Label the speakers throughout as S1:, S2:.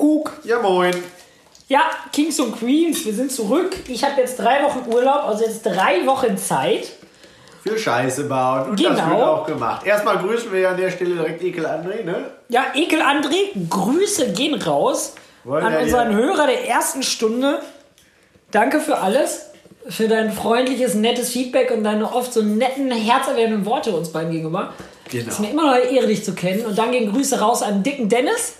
S1: Kuckuck.
S2: Ja, moin.
S1: Ja, Kings und Queens, wir sind zurück. Ich habe jetzt drei Wochen Urlaub, also jetzt drei Wochen Zeit.
S2: Für Scheiße bauen. Und das
S1: Genau.
S2: wird auch gemacht. Erstmal grüßen wir ja an der Stelle direkt Ekel André, ne?
S1: Ja, Ekel André, Grüße gehen raus
S2: Wollen
S1: an unseren
S2: hier-
S1: Hörer der ersten Stunde. Danke für alles, für dein freundliches, nettes Feedback und deine oft so netten, herzerwärmenden Worte uns beiden gegenüber.
S2: Genau.
S1: Es ist mir immer noch eine Ehre, dich zu kennen. Und dann gehen Grüße raus an dicken Dennis.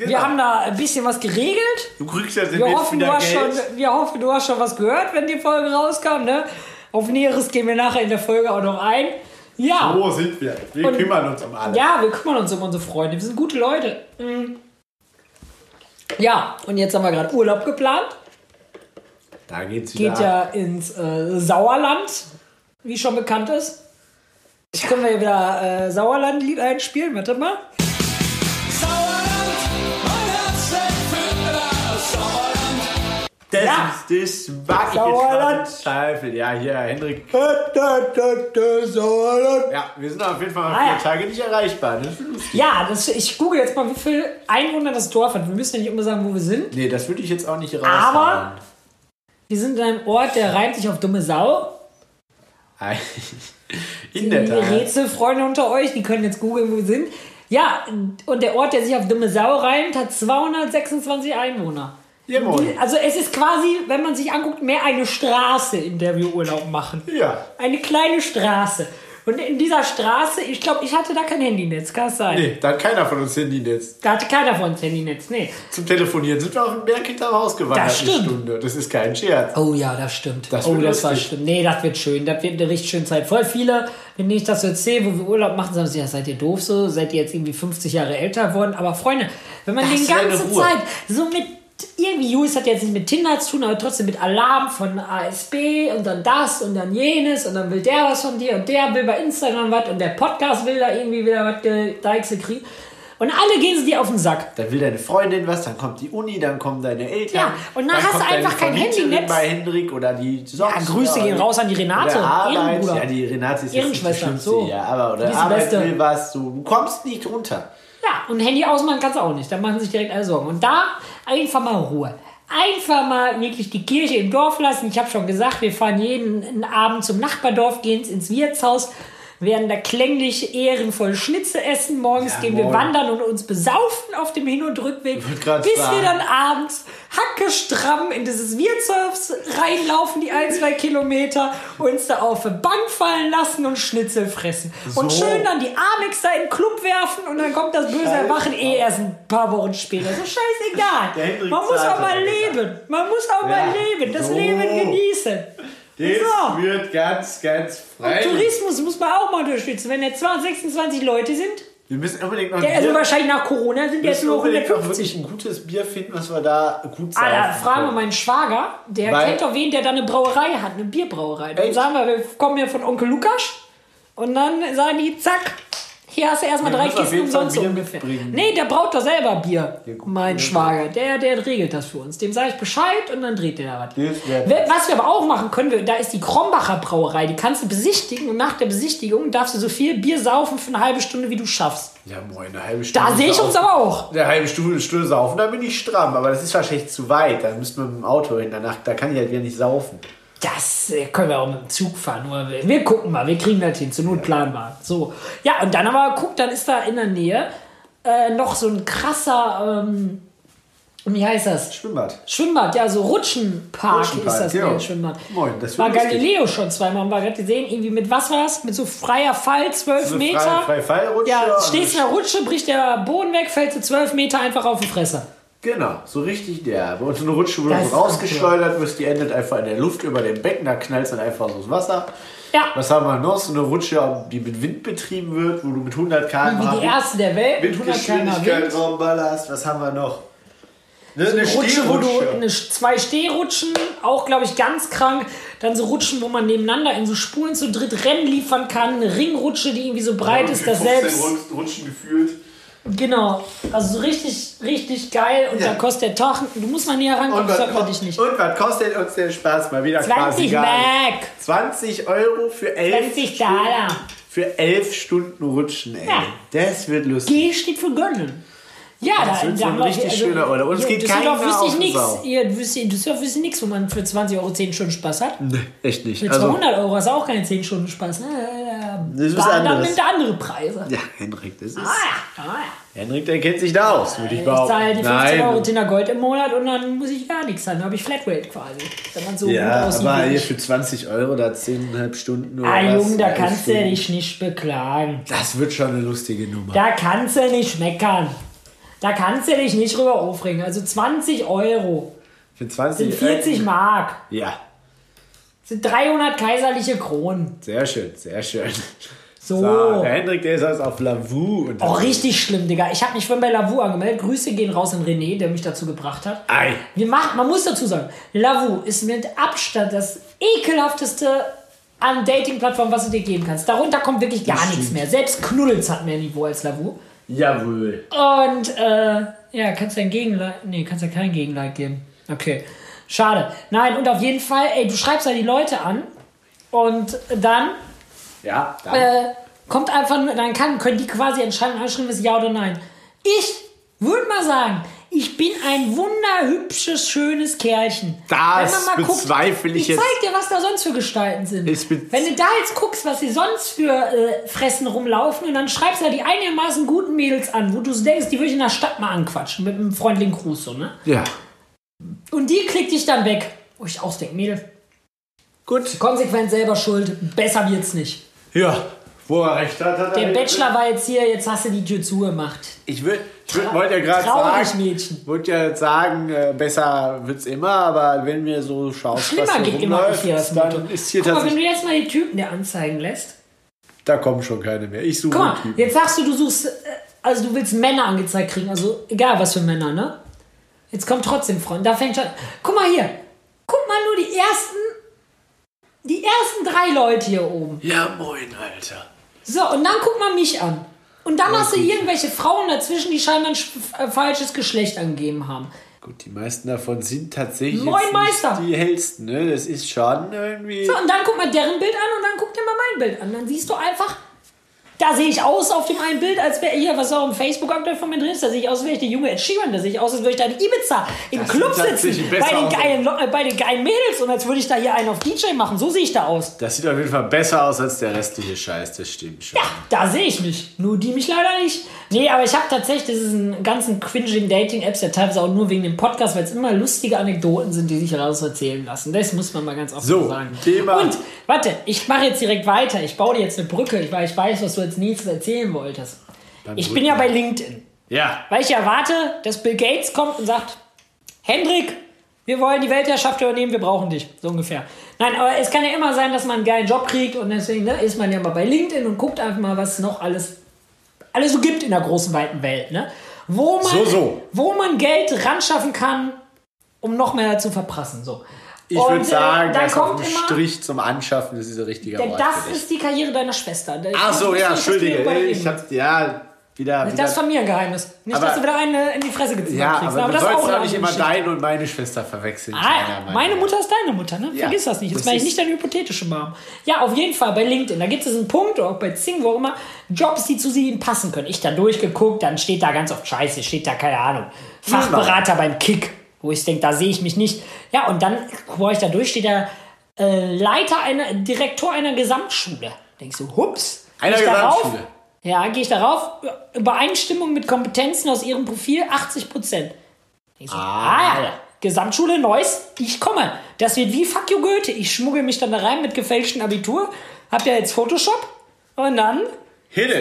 S1: Wir
S2: Genau.
S1: haben da ein bisschen was geregelt.
S2: Du kriegst ja
S1: Wir hoffen, du hast
S2: Geld.
S1: schon, wir hoffen, du hast schon was gehört, wenn die Folge rauskam. Ne? Auf Näheres gehen wir nachher in der Folge auch noch ein. Ja,
S2: Wo sind wir? Wir
S1: Und-
S2: kümmern uns um alle.
S1: ja, wir kümmern uns um unsere Freunde. Wir sind gute Leute. Mhm. Ja, und jetzt haben wir gerade Urlaub geplant.
S2: Da geht's wieder.
S1: Geht ja ins äh, Sauerland, wie schon bekannt ist. Jetzt können wir ja wieder äh, Sauerland-Lied einspielen. Warte mal.
S2: Das
S1: Ja.
S2: ist das mag ich
S1: Sauerland.
S2: jetzt Zweifel. Ja, hier, Hendrik.
S1: Sauerland.
S2: Ja, wir sind auf jeden Fall
S1: Ah,
S2: vier
S1: ja.
S2: Tage nicht erreichbar. Das lustig.
S1: Ja, das, ich google jetzt mal, wie viel Einwohner das Dorf hat. Wir müssen ja nicht immer sagen, wo wir sind.
S2: Nee, das würde ich jetzt auch nicht raushauen.
S1: Aber- Wir sind in einem Ort, der reimt sich auf dumme Sau.
S2: In der
S1: Die
S2: Tat.
S1: Rätselfreunde unter euch, die können jetzt googeln, wo wir sind. Ja, und der Ort, der sich auf dumme Sau reimt, hat 226 Einwohner.
S2: Ja, moin.
S1: Also es ist quasi, wenn man sich anguckt, mehr eine Straße, in der wir Urlaub machen.
S2: Ja.
S1: Eine kleine Straße. Und in dieser Straße, ich glaube, ich hatte da kein Handynetz, kann es sein.
S2: Nee, da hat keiner von uns Handynetz.
S1: Da hatte keiner von uns Handynetz, nee.
S2: Zum Telefonieren sind wir auf den Berg hinterm Haus gewandert.
S1: Das
S2: Eine
S1: stimmt.
S2: Stunde. Das ist kein Scherz.
S1: Oh ja, das stimmt.
S2: Das
S1: oh,
S2: wird
S1: das war schlimm. Nee, das wird schön. Das wird eine richtig schöne Zeit. Voll viele, wenn ich das so erzähle, wo wir Urlaub machen, sagen sie, ja, seid ihr doof so? Seid ihr jetzt irgendwie 50 Jahre älter geworden? Aber Freunde, wenn man
S2: Lass
S1: die ganze. Zeit so mit irgendwie, Jules hat jetzt nicht mit Tinder zu tun, aber trotzdem mit Alarm von ASB und dann das und dann jenes und dann will der was von dir und der will bei Instagram was und der Podcast will da irgendwie wieder was gedeichselt kriegen. Und alle gehen sie dir auf den Sack.
S2: Dann will deine Freundin was, dann kommt die Uni, dann kommen deine Eltern.
S1: Ja, und dann hast du einfach kein Handynetz.
S2: bei Hendrik oder die
S1: Ja, Grüße gehen raus an die Renate,
S2: Arbeit. Ja, die Renate ist
S1: Ehrenschwester, so.
S2: hier, aber
S1: Die
S2: oder
S1: ist die
S2: Arbeit will was, du, du kommst nicht runter.
S1: Ja, und Handy ausmachen kannst du auch nicht. Da machen sich direkt alle Sorgen. Und da einfach mal Ruhe. Einfach mal wirklich die Kirche im Dorf lassen. Ich habe schon gesagt, wir fahren jeden Abend zum Nachbardorf, gehen ins Wirtshaus, werden da klänglich ehrenvoll Schnitze essen. Morgens
S2: Ja,
S1: gehen wir
S2: moin.
S1: wandern und uns besaufen auf dem Hin- und Rückweg. Bis
S2: sagen.
S1: wir dann abends hackestramm in dieses Wirtshaus reinlaufen, die ein, zwei Kilometer, uns da auf die Bank fallen lassen und Schnitzel fressen. Und
S2: So.
S1: schön dann die Amex da in den Club werfen und dann kommt das böse
S2: Scheiß
S1: Erwachen eh erst ein paar Wochen später. So scheißegal. Man muss auch mal leben. Man muss auch mal
S2: Ja.
S1: leben. Das
S2: So.
S1: Leben genießen.
S2: Das
S1: So.
S2: wird ganz, ganz
S1: Und
S2: frei.
S1: Tourismus muss man auch mal unterstützen. Wenn jetzt 226 Leute sind,
S2: Wir müssen unbedingt noch
S1: der also
S2: Bier-
S1: wahrscheinlich nach Corona sind
S2: wir
S1: jetzt nur
S2: unbedingt noch
S1: 150.
S2: wirklich ein gutes Bier finden, was wir da gut
S1: Ah, da fragen wir meinen Schwager, der
S2: Weil-
S1: kennt doch wen, der da eine Brauerei hat, eine Bierbrauerei. Dann
S2: Echt?
S1: sagen wir, wir kommen hier von Onkel Lukas und dann sagen die, zack, hier hast du erstmal drei Kisten umsonst
S2: Bier
S1: ungefähr.
S2: mitbringen.
S1: Nee, der braut doch selber Bier,
S2: Ja,
S1: mein
S2: Ja,
S1: Schwager. Der, der regelt das für uns. Dem sage ich Bescheid und dann dreht der da was. Was wir aber auch machen können, wir, da ist die Krombacher Brauerei, die kannst du besichtigen und nach der Besichtigung darfst du so viel Bier saufen für eine halbe Stunde, wie du schaffst.
S2: Ja, moin, eine halbe Stunde.
S1: Da sehe ich uns aber auch.
S2: Eine halbe Stunde, Stunde saufen, da bin ich stramm. Aber das ist wahrscheinlich zu weit. Da müssten wir mit dem Auto hin. Danach, da kann ich halt wieder nicht saufen.
S1: Das äh, können wir auch mit dem Zug fahren. Nur wir, wir gucken mal, wir kriegen das hin, zur Not planbar. So. Ja, und dann aber guck, dann ist da in der Nähe äh, noch so ein krasser, ähm, wie heißt das?
S2: Schwimmbad.
S1: Schwimmbad, ja, so Rutschenpark,
S2: Rutschenpark,
S1: ist das
S2: ja.
S1: ja. Schwimmbad.
S2: Moin, das
S1: War. Galileo schon zweimal, haben wir gerade gesehen, irgendwie mit was war das? Mit so freier Fall, zwölf
S2: So
S1: Meter.
S2: Frei, frei Fallrutsche.
S1: ja, stehst in der Rutsche, bricht der Boden weg, fällst du zwölf Meter einfach auf die Fresse.
S2: Genau, so richtig der. Und so eine Rutsche, wo
S1: Das
S2: so rausgeschleudert wirst, die endet einfach in der Luft über dem Becken, da knallst du dann einfach so ins Wasser.
S1: Ja,
S2: Was haben wir noch? So eine Rutsche, die mit Wind betrieben wird, wo du mit 100 km/h
S1: wie die erste der Welt mit 100 km
S2: Windgeschwindigkeit
S1: Wind.
S2: raumballerst. Was haben wir noch? Ne, eine
S1: Rutsche, wo du eine, zwei Stehrutschen, auch glaube ich ganz krank. Dann so Rutschen, wo man nebeneinander in so Spuren zu dritt Rennen liefern kann. Eine Ringrutsche, die irgendwie so breit ist, dass selbst.
S2: Rutschen gefühlt.
S1: Genau. Also so richtig, richtig geil. Und
S2: Ja.
S1: da kostet der Tag. Du musst mal näher rankommen,
S2: Und
S1: das man dich nicht.
S2: und was kostet uns der Spaß mal wieder
S1: 20
S2: quasi gar nicht.
S1: Mark.
S2: 20 Euro für 11
S1: 20 Dollar.
S2: Für 11 Stunden Rutschen, ey.
S1: Ja.
S2: Das wird lustig.
S1: G steht für gönnen. Ja,
S2: Das
S1: da,
S2: wird so
S1: da
S2: ein
S1: wir-
S2: richtig schöner Urlaub. Und es geht
S1: Düsseldorf wüsste ich nichts. Hier, wüsste, Düsseldorf wüsste nichts, wo man für 20 Euro 10 Stunden Spaß hat.
S2: Nee, echt nicht.
S1: Für
S2: Also,
S1: 200 Euro hast du auch keine 10 Stunden Spaß. Ne?
S2: Das ist was
S1: Da- Dann
S2: anderes.
S1: nimmt er andere Preise.
S2: ja, Henrik, das ist.
S1: Ah ja, ah ja.
S2: Henrik, der kennt sich da aus, würde ich
S1: Ich
S2: behaupten.
S1: zahle die 15
S2: Nein.
S1: Euro Tinder Gold im Monat und dann muss ich gar nichts haben. Dann habe ich Flatrate quasi. Wenn man so
S2: Ja, aber hier
S1: ich.
S2: für 20 Euro da 10,5 Stunden oder
S1: Ah, Junge, da kannst du dich nicht beklagen.
S2: Das wird schon eine lustige Nummer.
S1: Da kannst du nicht meckern. Da kannst du dich nicht drüber aufregen. Also 20 Euro
S2: Für 20
S1: sind 40 Mark.
S2: Ja,
S1: Sind 300 kaiserliche Kronen.
S2: sehr schön, sehr schön.
S1: So.
S2: So, der Hendrik, der ist also auf Lavu. Und
S1: Oh, richtig schlimm, Digga. Ich habe mich vorhin bei Lavu angemeldet. Grüße gehen raus an René, der mich dazu gebracht hat.
S2: Ei.
S1: Wir machen, man muss dazu sagen, Lavu ist mit Abstand das ekelhafteste an Dating-Plattformen, was du dir geben kannst. Darunter kommt wirklich gar nichts mehr. Selbst Knuddels hat mehr Niveau als Lavu.
S2: Jawohl.
S1: Und äh, ja, kannst du ein Gegenleid. Nee, kannst ja kein Gegenleid geben. Okay. Schade. Nein, und auf jeden Fall, ey, du schreibst da die Leute an und dann
S2: Ja, dann.
S1: äh, kommt einfach nur, dann kann, können die quasi entscheiden, anschreiben, ist ja oder nein. Ich würde mal sagen, ich bin ein wunderhübsches, schönes Kerlchen.
S2: Das
S1: Wenn man mal
S2: bezweifle ich
S1: ich
S2: jetzt.
S1: zeig dir, was da sonst für Gestalten sind.
S2: Ich
S1: Wenn du da jetzt guckst, was sie sonst für äh, Fressen rumlaufen und dann schreibst du da die einigermaßen guten Mädels an, wo du so denkst, die würde ich in der Stadt mal anquatschen mit einem freundlichen Gruß so, ne?
S2: ja.
S1: Und die klickt dich dann weg. Wo ich ausdenke, Mädel,
S2: Gut.
S1: konsequent selber schuld, besser wird's nicht.
S2: Ja. Wo er recht hat, hat
S1: Der
S2: er
S1: Bachelor war jetzt hier, jetzt hast du die Tür zugemacht.
S2: Ich, würd, ich würd, wollte ja gerade
S1: Traurig,
S2: sagen,
S1: Mädchen.
S2: wollte ja sagen, äh, besser wird's immer, aber wenn mir so schaust,
S1: Schlimmer
S2: was
S1: geht immer auf hier das
S2: rumläuft,
S1: Motto.
S2: dann ist hier
S1: Guck mal, wenn du jetzt mal die Typen dir anzeigen lässt.
S2: da kommen schon keine mehr. Ich suche
S1: Guck mal,
S2: Typen.
S1: jetzt sagst du, du suchst, äh, also du willst Männer angezeigt kriegen, also egal was für Männer, ne? Jetzt kommt trotzdem Freund, da fängt schon, guck mal hier, guck mal nur die ersten, die ersten drei Leute hier oben.
S2: Ja, moin, Alter.
S1: So, und dann guck mal mich an. Und dann hast du irgendwelche Frauen dazwischen, die scheinbar ein äh, falsches Geschlecht angegeben haben.
S2: Gut, die meisten davon sind tatsächlich
S1: Moin, Meister.
S2: die hellsten, ne? Das ist schon irgendwie...
S1: So, und dann guck mal deren Bild an und dann guck dir mal mein Bild an. Dann siehst du einfach, da sehe ich aus auf dem einen Bild, als wäre hier, was auch im Facebook aktuell von mir drin ist, da sehe ich aus, als wäre ich der junge Ed Sheeran, da sehe ich aus, als würde ich da in Ibiza im
S2: Das
S1: Club sitzen, bei den, geilen, Le- äh, bei den geilen Mädels und als würde ich da hier einen auf DJ machen. So sehe ich da aus.
S2: Das sieht auf jeden Fall besser aus als der restliche Scheiß, das stimmt schon.
S1: Ja, da sehe ich mich. Nur die mich leider nicht. Nee, aber ich habe tatsächlich diesen ganzen cringing Dating-Apps ja teilweise auch nur wegen dem Podcast, weil es immer lustige Anekdoten sind, die sich daraus erzählen lassen. Das muss man mal ganz offen
S2: So,
S1: sagen.
S2: Thema-
S1: Und, warte, ich mache jetzt direkt weiter. Ich baue dir jetzt eine Brücke, weil ich weiß, was du als nächstes erzählen wolltest. Ich bin ja bei LinkedIn.
S2: Ja,
S1: Weil ich erwarte, dass Bill Gates kommt und sagt, Hendrik, wir wollen die Weltherrschaft übernehmen, wir brauchen dich. So ungefähr. Nein, aber es kann ja immer sein, dass man einen geilen Job kriegt und deswegen ne, ist man ja mal bei LinkedIn und guckt einfach mal, was noch alles, alles so gibt in der großen, weiten Welt. Ne? Wo, man,
S2: So, so.
S1: wo man Geld ran schaffen kann, um noch mehr zu verprassen. So.
S2: ich würde
S1: äh,
S2: sagen, das auf
S1: kommt immer,
S2: Strich zum Anschaffen, das ist ein richtiger
S1: denn
S2: Ort
S1: das ist die Karriere deiner Schwester.
S2: Ach so, ja. Entschuldige. Ich hab, ja, wieder... wieder
S1: Das ist von mir ein Geheimnis. Nicht,
S2: Aber-
S1: dass du wieder eine in die Fresse gezogen
S2: ja,
S1: kriegst.
S2: aber, du
S1: das
S2: sollst auch nicht immer deine und meine Schwester verwechseln.
S1: Ah, meine Mutter ist deine Mutter, ne?
S2: Ja,
S1: Vergiss das nicht. Jetzt meine ich nicht deine hypothetische Mom. Ja, auf jeden Fall bei LinkedIn. Da gibt es einen Punkt, oder auch bei Zing, wo auch immer, Jobs, die zu sie passen können. Ich da durchgeguckt, dann steht da ganz oft Scheiße, steht da, keine Ahnung, Fachberater beim Kick, wo ich denke, da sehe ich mich nicht. Ja, und dann, wo ich da durch, steht da äh, Leiter einer, Direktor einer Gesamtschule. Denkst du, hups.
S2: Einer
S1: ich darauf? Ja, gehe ich darauf. Übereinstimmung mit Kompetenzen aus ihrem Profil 80 Prozent. So, ah, ja. Gesamtschule Neuss, ich komme. Das wird wie Fuck you Goethe. Ich schmuggel mich dann da rein mit gefälschten Abitur. Hab ja jetzt Photoshop. Und dann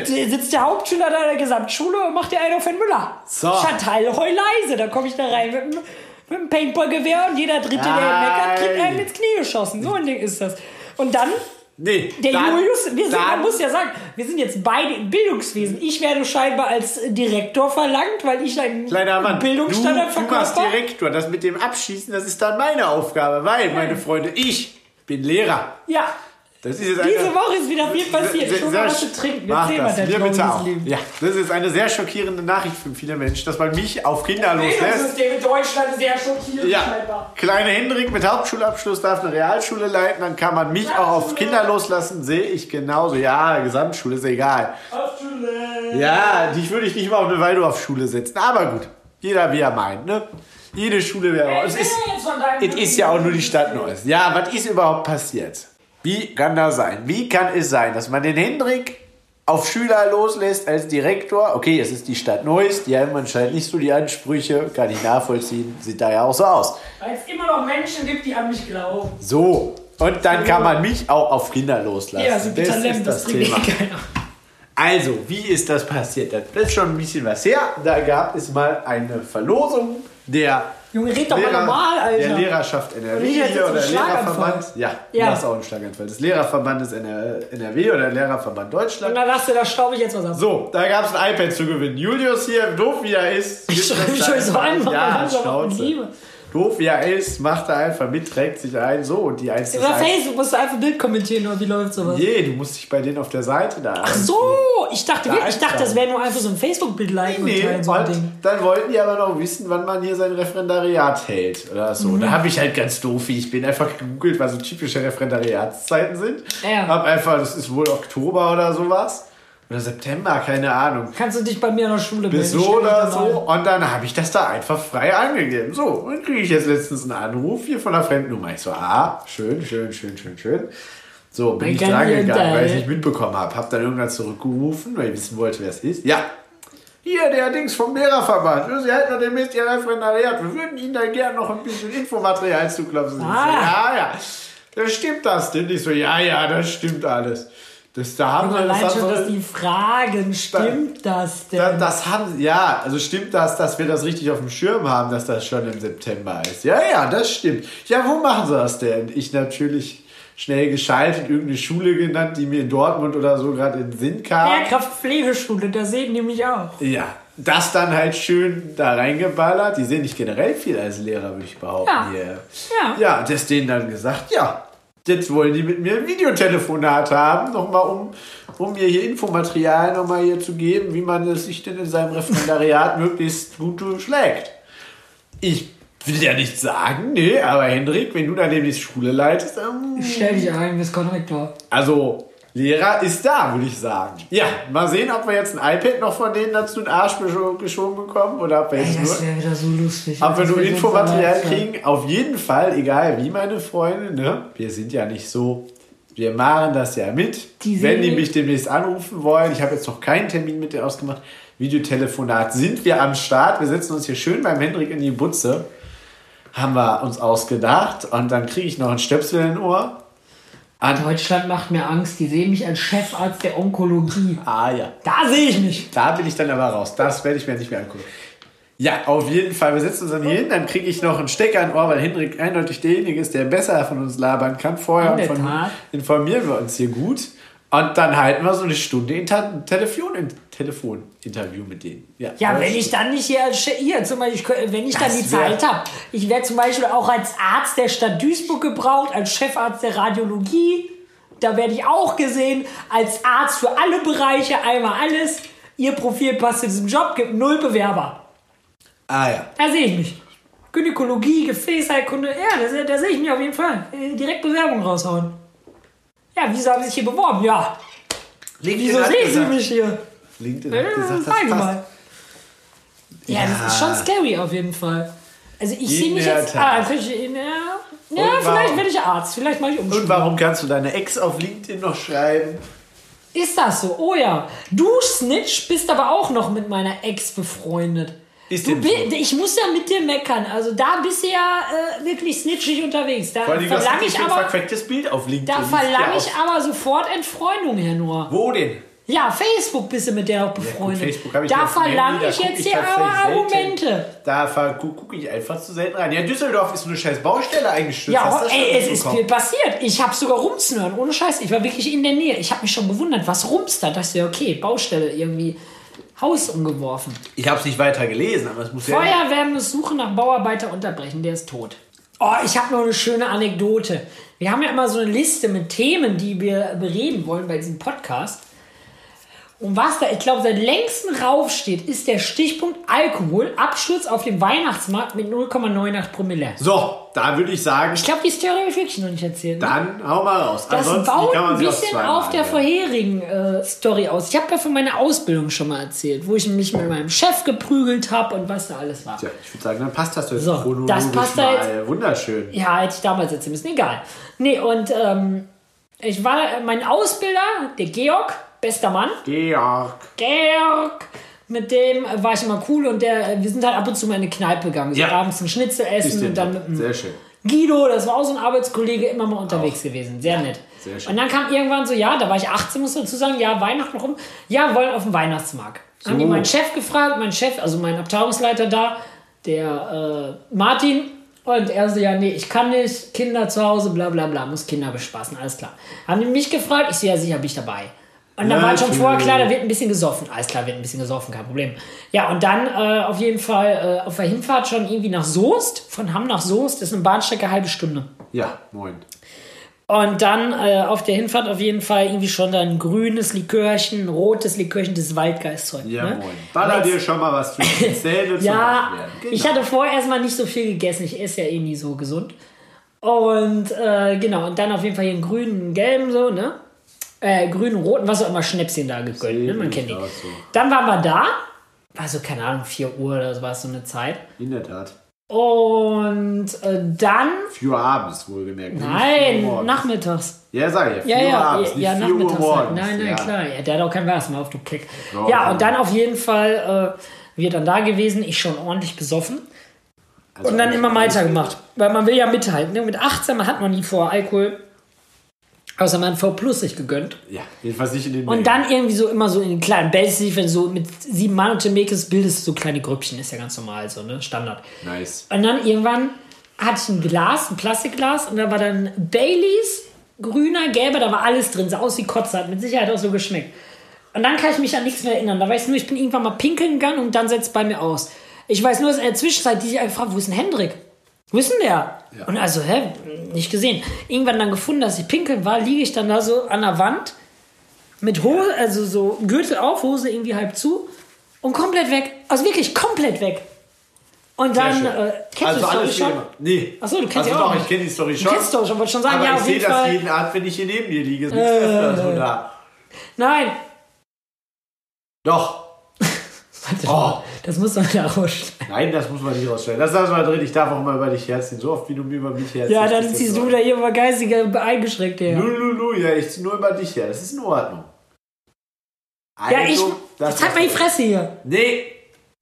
S1: sitzt der Hauptschüler da in der Gesamtschule und macht dir einen auf den Müller.
S2: So.
S1: Chantal, heul leise. Da komme ich da rein mit, dem- mit dem Paintballgewehr und jeder Dritte, der meckert, kriegt
S2: Nein.
S1: einen ins Knie geschossen. So ein Ding ist das. Und dann
S2: Nee,
S1: der
S2: dann,
S1: Julius, wir sind, man
S2: dann,
S1: muss ja sagen, wir sind jetzt beide im Bildungswesen. Ich werde scheinbar als Direktor verlangt, weil ich einen
S2: Mann, du,
S1: Bildungsstandard
S2: du machst
S1: verkörper.
S2: Direktor. Das mit dem Abschießen, das ist dann meine Aufgabe, weil, meine Freunde, ich bin Lehrer.
S1: Ja, diese
S2: eine,
S1: Woche ist wieder viel passiert.
S2: Sehr-
S1: Schon mal was zu trinken.
S2: Mach
S1: mal
S2: das,
S1: dein
S2: mir bitte auch. Ja, das ist eine sehr schockierende Nachricht für viele Menschen, dass man mich auf Kinder loslässt.
S1: Bildungssystem in Deutschland ist sehr schockierend.
S2: Ja,
S1: scheinbar.
S2: kleine Hendrik mit Hauptschulabschluss darf eine Realschule leiten, dann kann man mich auch auf Kinder loslassen, sehe ich genauso. Ja, Gesamtschule ist egal.
S1: Hauptschule.
S2: Ja, dich würde ich nicht mal auf eine Waldorfschule setzen. Aber gut, jeder wie er meint, ne? Jede Schule wäre. Es ist, es ist ja auch nur die Stadt Neuss. Ja, was ist überhaupt passiert? Wie kann das sein? Wie kann es sein, dass man den Hendrik auf Schüler loslässt als Direktor? Okay, es ist die Stadt Neuss, die haben anscheinend nicht so die Ansprüche, kann ich nachvollziehen, sieht da ja auch so aus.
S1: Weil es immer noch Menschen gibt, die an mich glauben.
S2: So, und dann kann man mich auch auf Kinder loslassen.
S1: Ja, bitter
S2: das
S1: Lem,
S2: ist
S1: das
S2: das Thema.
S1: keiner.
S2: Also, wie ist das passiert? Das ist schon ein bisschen was her. Da gab es mal eine Verlosung der,
S1: Junge, red doch mal normal, Alter.
S2: der Lehrerschaft NRW oder
S1: Schlaganfall.
S2: Lehrerverband. Ja,
S1: Ja.
S2: das ist auch ein Schlaganfall. Des Lehrerverbandes NR NRW oder Lehrerverband
S1: Und
S2: Deutschland.
S1: dann dachte da staube ich jetzt was ab.
S2: So, da gab es ein iPad zu gewinnen. Julius hier, doof wie er ist.
S1: Ich schreibe
S2: das
S1: mich euch so an,
S2: Ja, Schnauze. Doof wie er ist, macht er einfach mit, trägt sich ein. So, und die 1
S1: Über Facebook musst du einfach ein Bild kommentieren oder wie läuft sowas?
S2: Je, du musst dich bei denen auf der Seite da.
S1: Ach so, ich dachte,
S2: Da
S1: wirklich- ich dachte, das wäre nur einfach so ein Facebook-Bild liken
S2: Nee,
S1: und teilen, so ein
S2: dann wollten die aber noch wissen, wann man hier sein Referendariat hält oder so.
S1: Mhm.
S2: Da habe ich halt ganz doof, wie ich bin, einfach gegoogelt, was so typische Referendariatszeiten sind.
S1: Ja.
S2: Hab einfach, das ist wohl Oktober oder sowas. Oder September, keine Ahnung.
S1: Kannst du dich bei mir in der Schule
S2: Bis
S1: melden?
S2: so oder so. Und dann habe ich das da einfach frei angegeben. So, und kriege ich jetzt letztens einen Anruf hier von einer Fremdnummer. Ich so, ah, schön, schön, schön, schön, schön. So, bin
S1: Man
S2: ich
S1: kann
S2: dran
S1: hier
S2: gegangen, weil ich nicht mitbekommen habe. Hab dann irgendwann zurückgerufen, weil ich wissen wollte, wer es ist. Ja, hier, der Dings vom Lehrerverband. Sie halten noch demnächst Ihr Referendariat. Wir würden Ihnen da gerne noch ein bisschen Infomaterial zuklopfen. Ich So,
S1: Ah.
S2: ja, ja. Das stimmt das denn? Ich so, ja, ja, das stimmt alles. Das, da haben wir das haben
S1: schon, dass die Fragen, stimmt das denn?
S2: da, das haben, ja, also stimmt das, dass wir das richtig auf dem Schirm haben, dass das schon im September ist? Ja, ja, das stimmt. Ja, wo machen sie das denn? Ich natürlich schnell geschaltet, irgendeine Schule genannt, die mir in Dortmund oder so gerade in den Sinn kam.
S1: Lehrkraftpflegeschule, da sehen die mich auch.
S2: Ja, das dann halt schön da reingeballert. Die sehen nicht generell viel als Lehrer, würde ich behaupten.
S1: Ja.
S2: Hier.
S1: Ja.
S2: Ja, das denen dann gesagt, ja, jetzt wollen die mit mir ein Videotelefonat haben, nochmal um, um mir hier Infomaterial nochmal hier zu geben, wie man es sich denn in seinem Referendariat möglichst gut durchschlägt. Ich will ja nicht sagen, nee, aber Hendrik, wenn du dann demnächst Schule leitest, ähm,
S1: Stell dich ein, bis Konrektor.
S2: also, Lehrer ist da, würde ich sagen. Ja, mal sehen, ob wir jetzt ein iPad noch von denen dazu in den Arsch gescho- geschoben bekommen oder ob wir
S1: Ey,
S2: jetzt
S1: das
S2: nur,
S1: wäre wieder so lustig.
S2: ob wir nur Infomaterial kriegen. Auf jeden Fall, egal wie, meine Freunde, ne? Wir sind ja nicht so. Wir machen das ja mit.
S1: Die
S2: Wenn die mich demnächst anrufen wollen, ich habe jetzt noch keinen Termin mit denen ausgemacht. Videotelefonat sind wir am Start. Wir setzen uns hier schön beim Hendrik in die Butze. Haben wir uns ausgedacht. Und dann kriege ich noch ein Stöpsel in den Ohr. An
S1: Deutschland macht mir Angst. Die sehen mich als Chefarzt der Onkologie.
S2: Ah ja.
S1: Da sehe ich mich.
S2: Da bin ich dann aber raus. Das werde ich mir nicht mehr angucken. Ja, auf jeden Fall. Wir setzen uns dann hier hin, dann kriege ich noch einen Stecker in Ohr, weil Hendrik eindeutig derjenige ist, der besser von uns labern kann. Vorher informieren wir uns hier gut. Und dann halten wir so eine Stunde Inter Telefon Telefoninterview mit denen. Ja,
S1: Ja, wenn ich dann nicht hier hier zum Beispiel, wenn ich dann
S2: Das
S1: die
S2: wär-
S1: Zeit habe, ich werde zum Beispiel auch als Arzt der Stadt Duisburg gebraucht, als Chefarzt der Radiologie, da werde ich auch gesehen, als Arzt für alle Bereiche, einmal alles. Ihr Profil passt zu diesem Job, gibt null Bewerber.
S2: Ah ja.
S1: Da sehe ich mich. Gynäkologie, Gefäßheilkunde, ja, da, da sehe ich mich auf jeden Fall. Äh, Direkt Bewerbung raushauen. Ja, wieso haben Sie sich hier beworben? Ja,
S2: LinkedIn
S1: wieso sehen Sie
S2: gesagt-
S1: mich hier?
S2: LinkedIn
S1: Ja,
S2: hat gesagt, das passt.
S1: mal. Ja, das ist
S2: Ja.
S1: schon scary auf jeden Fall. Also ich sehe mich jetzt.
S2: Tat.
S1: Ah, natürlich in der. Ja,
S2: Und
S1: vielleicht
S2: warum-
S1: werde ich Arzt. Vielleicht mache ich
S2: Und
S1: Umschulung.
S2: warum kannst du deine Ex auf LinkedIn noch schreiben?
S1: Ist das so? Oh ja. Du, Snitch, bist aber auch noch mit meiner Ex befreundet.
S2: Ist
S1: Du
S2: so?
S1: ich muss ja mit dir meckern. Also da bist du ja äh, wirklich snitchig unterwegs. Da verlange ich aber,
S2: verquecktes Bild auf LinkedIn.
S1: da
S2: ja
S1: verlange ich aber sofort Entfreundung, Herr Noah.
S2: Wo denn?
S1: Ja, Facebook bist du mit der auch befreundet.
S2: Ich
S1: da verlange ich jetzt
S2: ich
S1: hier aber
S2: selten.
S1: Argumente.
S2: Da gucke ich einfach zu selten rein. Ja, Düsseldorf ist eine scheiß Baustelle eingestürzt.
S1: Ja,
S2: das
S1: ey, es ist viel passiert. Ich habe sogar rumsen hören, ohne Scheiß. Ich war wirklich in der Nähe. Ich habe mich schon gewundert, was rumst da? Das ist ja okay, Baustelle irgendwie. Haus umgeworfen.
S2: Ich habe es nicht weiter gelesen, aber es muss ja...
S1: Feuerwehr muss Suche nach Bauarbeiter unterbrechen, der ist tot. Oh, ich habe noch eine schöne Anekdote. Wir haben ja immer so eine Liste mit Themen, die wir bereden wollen bei diesem Podcast. Und was da, ich glaube, seit längsten raufsteht, ist der Stichpunkt Alkohol, Absturz auf dem Weihnachtsmarkt mit 0,98 Promille.
S2: So, da würde ich sagen.
S1: Ich glaube, die Story habe ich wirklich noch nicht erzählt.
S2: Ne? Dann hau mal raus.
S1: Das Ansonsten baut ein bisschen auf der vorherigen äh, Story aus. Ich habe ja von meiner Ausbildung schon mal erzählt, wo ich mich mit meinem Chef geprügelt habe und was da alles war.
S2: Tja, ich würde sagen, dann passt das jetzt
S1: so, das passt mal.
S2: Jetzt, Wunderschön.
S1: Ja, hätte ich damals erzählen müssen. Egal. Nee, und ähm, ich war, mein Ausbilder, der Georg, bester Mann.
S2: Georg.
S1: Georg. Mit dem war ich immer cool und der, wir sind halt ab und zu mal in eine Kneipe gegangen. So ja. abends ein Schnitzel essen und dann mit
S2: Sehr schön.
S1: Guido, das war auch so ein Arbeitskollege, immer mal unterwegs auch. gewesen. Sehr nett. Sehr schön. Und dann kam irgendwann so, ja, da war ich 18, muss ich dazu sagen, ja, Weihnachten rum. Ja, wollen auf dem Weihnachtsmarkt. So. Haben die meinen Chef gefragt, mein Chef, also mein Abteilungsleiter da, der äh, Martin, und er so, ja, nee, ich kann nicht, Kinder zu Hause, bla bla bla, muss Kinder bespaßen, alles klar. Haben die mich gefragt, ich so, ja, sicher bin ich dabei. Und dann war schon vorher klar, da wird ein bisschen gesoffen. Alles klar, wird ein bisschen gesoffen, kein Problem. Ja, und dann äh, auf jeden Fall äh, auf der Hinfahrt schon irgendwie nach Soest, von Hamm nach Soest, ist eine Bahnstrecke, halbe Stunde.
S2: Ja, moin.
S1: Und dann äh, auf der Hinfahrt auf jeden Fall irgendwie schon dann grünes Likörchen, rotes Likörchen, das Waldgeistzeug.
S2: Ja, ne? moin. Baller dir schon mal was für die Zähne
S1: Ja, genau. ich hatte vorher erstmal nicht so viel gegessen. Ich esse ja eh nie so gesund. Und äh, genau, und dann auf jeden Fall hier einen grünen, gelben so, ne? Äh, grünen, roten, was auch immer, Schnäpschen da gegönnt, ne? Man kennt die. So. Dann waren wir da. War so, keine Ahnung, 4 Uhr oder so war es so eine Zeit.
S2: In der Tat.
S1: Und äh, dann.
S2: 4 Uhr abends, wohlgemerkt.
S1: Nein, nachmittags.
S2: Ja, sag ich.
S1: 4 ja, ja, Uhr abends, ja, nicht ja, 4 Uhr morgens. Halt. Nein, nein, ja. klar. Ja, der hat auch kein Wasser mehr auf, du Kick. Oh, ja, und dann auf jeden Fall äh, wir dann da gewesen, ich schon ordentlich besoffen. Also und dann immer weiter gemacht. Weil man will ja mithalten. Ne? Mit 18, man hat noch nie vor Alkohol Außer man V Plus sich gegönnt.
S2: Ja, jedenfalls nicht in den.
S1: Und dann irgendwie so immer so in den kleinen wenn du so mit sieben Mann und Mekes bildest so kleine Grüppchen, ist ja ganz normal so, ne? Standard.
S2: Nice.
S1: Und dann irgendwann hatte ich ein Glas, ein Plastikglas, und da war dann Baileys, grüner, gelber, da war alles drin, sah aus wie Kotze, hat mit Sicherheit auch so geschmeckt. Und dann kann ich mich an nichts mehr erinnern. Da weiß ich nur, ich bin irgendwann mal pinkeln gegangen und dann setzt es bei mir aus. Ich weiß nur, dass in der Zwischenzeit die sich einfach fragt, wo ist denn Hendrik? Wo ist denn der? Ja. Und also, hä, nicht gesehen. Irgendwann dann gefunden, dass ich pinkeln war, liege ich dann da so an der Wand mit Hose, also so Gürtel auf, Hose irgendwie halb zu und komplett weg. Also wirklich komplett weg. Und dann, äh, kennst also du die Story schon?
S2: Nee.
S1: Achso, du kennst
S2: also
S1: ja
S2: auch. Doch, ich kenne die Story schon.
S1: Du kennst doch schon, wollte schon sagen,
S2: aber
S1: ja,
S2: ich sehe das jeden Abend, wenn ich hier neben dir liege. Äh, so da.
S1: Nein.
S2: Doch.
S1: oh. Das muss man ja rausschneiden.
S2: Nein, das muss man nicht rausschneiden. Das lassen wir drin. Ich darf auch mal über dich herziehen. So oft wie du mir über mich herziehst.
S1: Ja, dann ziehst du da hier immer geistiger eingeschränkt her.
S2: Lululu, ja, ich zieh nur über dich her. Das ist in Ordnung.
S1: Also, ja, ich. Jetzt halt mal die Fresse hier.
S2: Nee.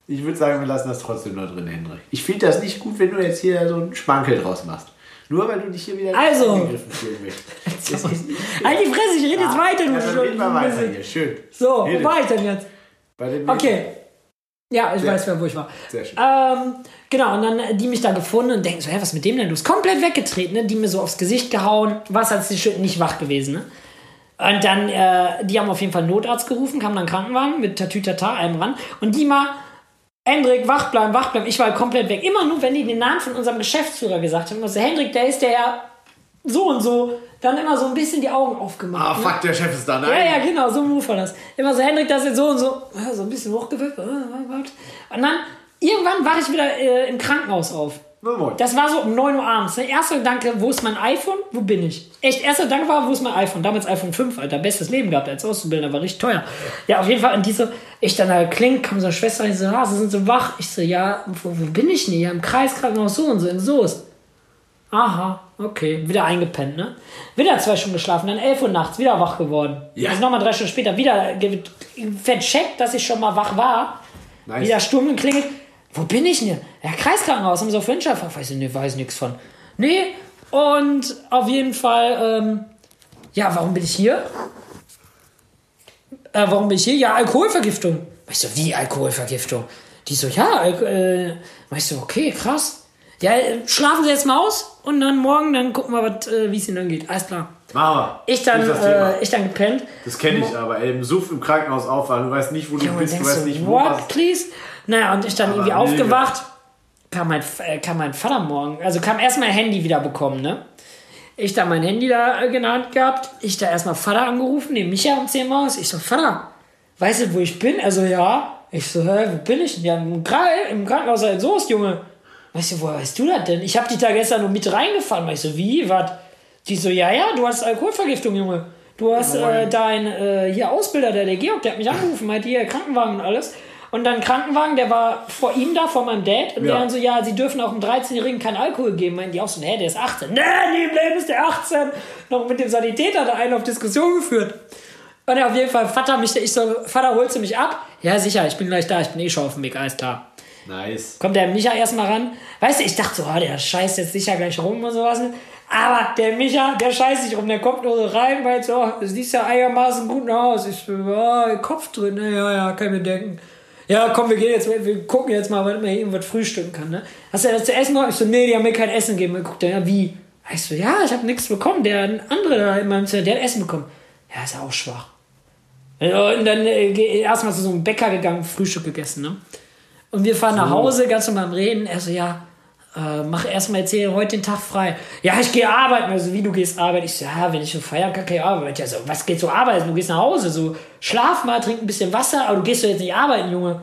S2: Ich würde sagen, wir lassen das trotzdem nur drin, Hendrik. Ich finde das nicht gut, wenn du jetzt hier so einen Schmankel draus machst. Nur weil du dich hier wieder
S1: also. angegriffen fühlen möchtest. halt die Fresse, ich rede ja, jetzt weiter.
S2: Ja, weiter hier. Schön.
S1: So, wo war ich denn jetzt? okay. Ja, ich Sehr weiß, wo ich war.
S2: Sehr schön.
S1: Ähm, genau, und dann äh, die mich da gefunden und denken so, hä, was ist mit dem denn? Du bist komplett weggetreten, ne? Die mir so aufs Gesicht gehauen. Was hat sie nicht wach gewesen, ne? Und dann, äh, die haben auf jeden Fall Notarzt gerufen, kam dann Krankenwagen mit Tatütata, einem ran. Und die mal, Hendrik, wach bleiben, wach bleiben. Ich war komplett weg. Immer nur, wenn die den Namen von unserem Geschäftsführer gesagt haben. Also, Hendrik, der ist der ja so und so dann immer so ein bisschen die Augen aufgemacht.
S2: Ah, ne? fuck, der Chef ist da, nein.
S1: Ja, ja, genau, so ein Move war das. Immer so, Hendrik, das jetzt so und so, so ein bisschen hochgewippt. Äh, und dann, irgendwann war ich wieder äh, im Krankenhaus auf. Das war so um 9 Uhr abends. Der erste Gedanke, wo ist mein iPhone? Wo bin ich? Echt, erster Gedanke war, wo ist mein iPhone? Damals iPhone 5, Alter. Bestes Leben gehabt als Auszubildender, war richtig teuer. Ja, auf jeden Fall. Und diese, ich dann da klingt, kam so eine Schwester ich so, ah, sie sind so wach. Ich so, ja, wo, wo bin ich denn? Ja, im Kreiskrankenhaus so und so, in Soest. Aha, okay. Wieder eingepennt, ne? Wieder zwei Stunden geschlafen, dann 11 Uhr nachts, wieder wach geworden. Ja. Also nochmal drei Stunden später wieder vercheckt, dass ich schon mal wach war. Nice. Wieder Stunden klingelt. Wo bin ich denn? Ja, Kreiskrankenhaus, haben sie auf Windschaft. Weiß ich nicht, weiß nichts von. Nee, und auf jeden Fall, ähm, ja, warum bin ich hier? Äh, warum bin ich hier? Ja, Alkoholvergiftung. Weißt du, wie Alkoholvergiftung? Die so, ja, äh, weißt du, okay, krass. Ja, schlafen Sie jetzt mal aus und dann morgen, dann gucken wir, äh, wie es Ihnen dann geht. Alles klar.
S2: Mama.
S1: Ich dann, äh, ich dann gepennt.
S2: Das kenne ich aber, ey, im Suff im Krankenhaus aufwachen, du weißt nicht, wo du ja, bist, du weißt nicht,
S1: wo What, please? Naja, und ich dann aber irgendwie mega. aufgewacht, kam mein, äh, kam mein Vater morgen, also kam erstmal Handy wieder bekommen, ne? Ich da mein Handy da äh, genannt gehabt, ich da erstmal Vater angerufen, neben Micha um 10 Maus. Ich so, Vater, weißt du, wo ich bin? Also ja. Ich so, hä, wo bin ich denn? Ja, im, Krankenhaus in Soest, Junge. Weißt du, woher weißt du das denn? Ich hab dich da gestern nur mit reingefahren. Weißt du, wie? Was? Die so, ja, ja, du hast Alkoholvergiftung, Junge. Du hast äh, dein äh, hier Ausbilder, der, der Georg, der hat mich angerufen, meinte hier Krankenwagen und alles. Und dann Krankenwagen, der war vor ihm da, vor meinem Dad. Und ja. der dann so, ja, sie dürfen auch einem 13-Jährigen keinen Alkohol geben. Meinen die auch so, hä, der ist 18. Nee, nie im Leben ist der 18. Noch mit dem Sanitäter da einen auf Diskussion geführt. Und ja, auf jeden Fall, Vater mich, ich so, Vater, holst du mich ab? Ja, sicher, ich bin gleich da, ich bin eh schon auf dem Weg, alles klar. Nice. Kommt der Micha erstmal ran. Weißt du, ich dachte so, oh, der scheißt jetzt sicher gleich rum und sowas. Aber der Micha, der scheißt sich rum, der kommt nur so rein, weil so, oh, du siehst ja einigermaßen gut aus. Ich so, oh, Kopf drin, ne? ja, ja, kann mir denken. Ja, komm, wir gehen jetzt, wir gucken jetzt mal, wann man irgendwas frühstücken kann, ne? Hast du ja das zu essen noch? Ich so, nee, die haben mir kein Essen gegeben. Und guckt er, ja, wie? Ich so, ja, ich habe nichts bekommen. Der andere da in meinem Zimmer, der hat Essen bekommen. Ja, ist ja auch schwach. Und dann äh, erstmal zu so einem Bäcker gegangen, Frühstück gegessen, ne? Und wir fahren so. nach Hause, ganz normal am Reden. Er so, ja, äh, mach erstmal erzählen, heute den Tag frei. Ja, ich gehe arbeiten. Also, wie du gehst arbeiten? Ich so, ja, wenn ich so feiern kann, kann ich arbeiten. Ja, so, was geht so arbeiten? Du gehst nach Hause, so, schlaf mal, trink ein bisschen Wasser, aber du gehst doch jetzt nicht arbeiten, Junge.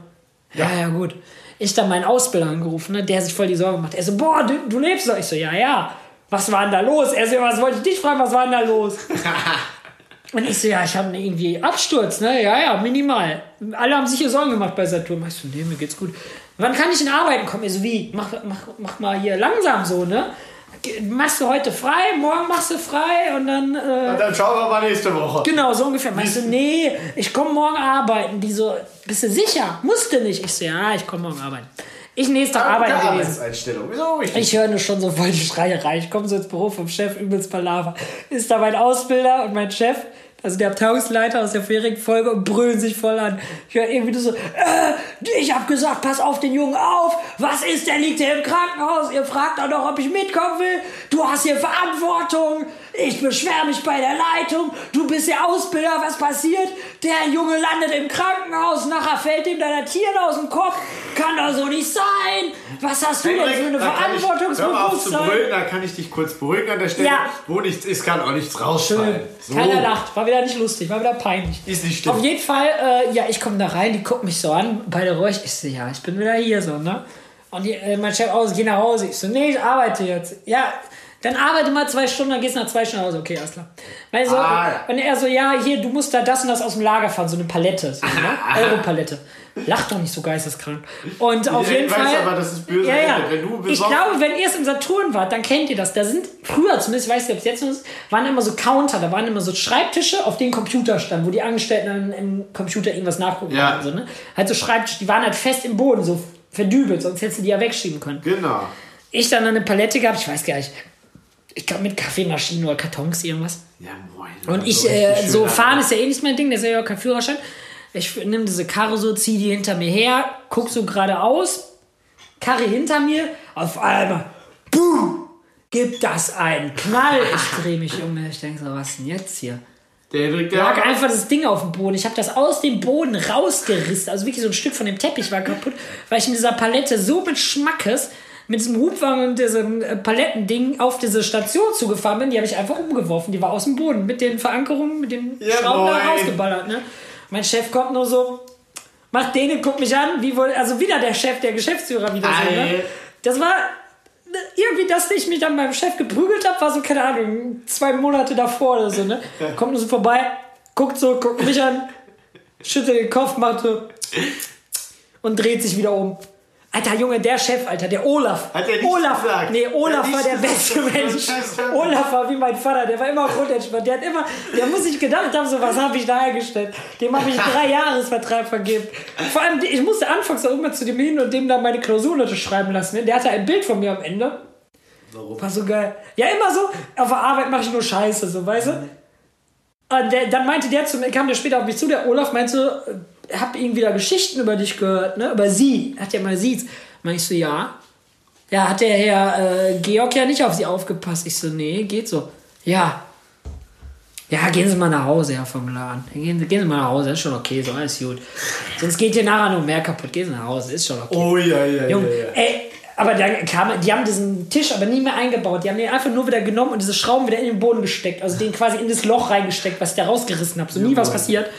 S1: Ja, ja, gut. Ich dann meinen Ausbilder angerufen, ne, der sich voll die Sorge macht. Er so, boah, du, du lebst doch. Ich so, ja, ja. Was war denn da los? Er so, was wollte ich dich fragen, was war denn da los? Und ich so, ja, ich habe irgendwie Absturz, ne? Ja, ja, minimal. Alle haben sich hier Sorgen gemacht bei Saturn. Ich so, nee, mir geht's gut. Wann kann ich in Arbeiten kommen? Ich so, wie? Mach, mach, mach mal hier langsam so, ne? Machst du heute frei, morgen machst du frei und dann. Äh,
S2: und dann schauen wir mal nächste Woche.
S1: Genau, so ungefähr. Meinst du, nee, ich komme morgen arbeiten. Die so, bist du sicher? Musste nicht. Ich so, ja, ich komme morgen arbeiten. Ich nächster ja, Arbeit gewesen. Arbeitseinstellung. Ich, höre nur schon so voll die Schreierei. Ich komme so ins Büro vom Chef, übelst Palaver. Ist da mein Ausbilder und mein Chef also der Abteilungsleiter aus der vorherigen Folge und brüllen sich voll an. Ich höre irgendwie so, äh, ich habe gesagt, pass auf den Jungen auf. Was ist, der liegt hier im Krankenhaus. Ihr fragt auch noch, ob ich mitkommen will. Du hast hier Verantwortung. Ich beschwere mich bei der Leitung. Du bist der Ausbilder. Was passiert? Der Junge landet im Krankenhaus. Nachher fällt ihm deiner Tier aus dem Kopf. Kann doch so nicht sein. Was hast du denn für eine
S2: Verantwortungsbewusstsein? Brüllen, da kann ich dich kurz beruhigen an der Stelle. Ja. Wo nichts ist, kann auch nichts rausfallen.
S1: So. Keiner lacht. War wieder nicht lustig. War wieder peinlich.
S2: Ist nicht stimmt.
S1: Auf jeden Fall, äh, ja, ich komme da rein. Die gucken mich so an. Beide ruhig. Ich so, ja, ich bin wieder hier so, ne? Und die, äh, mein Chef aus, geh nach Hause. Ich so, nee, ich arbeite jetzt. Ja, dann arbeite mal zwei Stunden, dann gehst du nach zwei Stunden aus. Okay, alles klar. Weil so, ah. Und er so, ja, hier, du musst da das und das aus dem Lager fahren, so eine Palette, so, ne? Euro-Palette. Lacht doch nicht so geisteskrank. Und auf jeden Fall. aber, das ist böse. Ja, ja. ich glaube, wenn ihr es im Saturn wart, dann kennt ihr das. Da sind früher, zumindest ich weiß nicht, ob es jetzt noch ist, waren immer so Counter, da waren immer so Schreibtische, auf denen Computer standen, wo die Angestellten dann im Computer irgendwas nachgucken ja. konnten. So, ne? Halt so Schreibtische, die waren halt fest im Boden, so verdübelt, sonst hättest du die ja wegschieben können. Genau. Ich dann eine Palette gehabt, ich weiß gar nicht, ich glaube mit Kaffeemaschinen oder Kartons irgendwas. Ja, moin. Und ich, äh, so fahren ist ja eh nicht mein Ding, das ist ja auch kein Führerschein. Ich nehme diese Karre so, ziehe die hinter mir her, guck so geradeaus, Karre hinter mir, auf einmal, boom, gibt das einen Knall. Ich drehe mich um, ich denke so, was denn jetzt hier? Der lag einfach das Ding auf dem Boden. Ich habe das aus dem Boden rausgerissen. Also wirklich so ein Stück von dem Teppich war kaputt, weil ich mit dieser Palette so mit Schmackes mit diesem Hubwagen und diesem äh, Palettending auf diese Station zugefahren bin, die habe ich einfach umgeworfen. Die war aus dem Boden mit den Verankerungen, mit den ja, Schrauben da rausgeballert. Ne? Mein Chef kommt nur so, macht den und guckt mich an, wie wohl, also wieder der Chef, der Geschäftsführer wieder so. Ne? Das war irgendwie, dass ich mich dann beim Chef geprügelt habe, war so, keine Ahnung, zwei Monate davor oder so. Ne? Kommt nur so vorbei, guckt so, guckt mich an, schüttelt den Kopf, macht so und dreht sich wieder um. Alter Junge, der Chef, Alter, der Olaf. Hat er nicht Olaf, gesagt? Nee, Olaf war der beste Mensch. Olaf war wie mein Vater, der war immer grundentspannt. Der hat immer, der muss sich gedacht haben, so was habe ich da hergestellt. Dem habe ich drei Jahresvertrag vergeben. Vor allem, ich musste anfangs auch immer zu dem hin und dem dann meine Klausurnote schreiben lassen. Ne? Der hatte ein Bild von mir am Ende. Warum? War so geil. Ja, immer so, auf der Arbeit mache ich nur Scheiße, so, weißt du? Und der, dann meinte der zu mir, kam der später auf mich zu, der Olaf meinte so, hab irgendwie da Geschichten über dich gehört, ne? Über sie. Hat ja mal sie. Meine ich so, ja. Ja, hat der Herr äh, Georg ja nicht auf sie aufgepasst. Ich so, nee, geht so. Ja. Ja, gehen Sie mal nach Hause, ja, vom Laden. Gehen Sie, gehen Sie mal nach Hause, ist schon okay, so alles gut. Sonst geht hier nachher noch mehr kaputt. Gehen Sie nach Hause, ist schon okay. Oh ja, ja, Junge, ja, ja. Ey, aber da kam, die haben diesen Tisch aber nie mehr eingebaut. Die haben den einfach nur wieder genommen und diese Schrauben wieder in den Boden gesteckt. Also den quasi in das Loch reingesteckt, was ich da rausgerissen habe. So nie was passiert.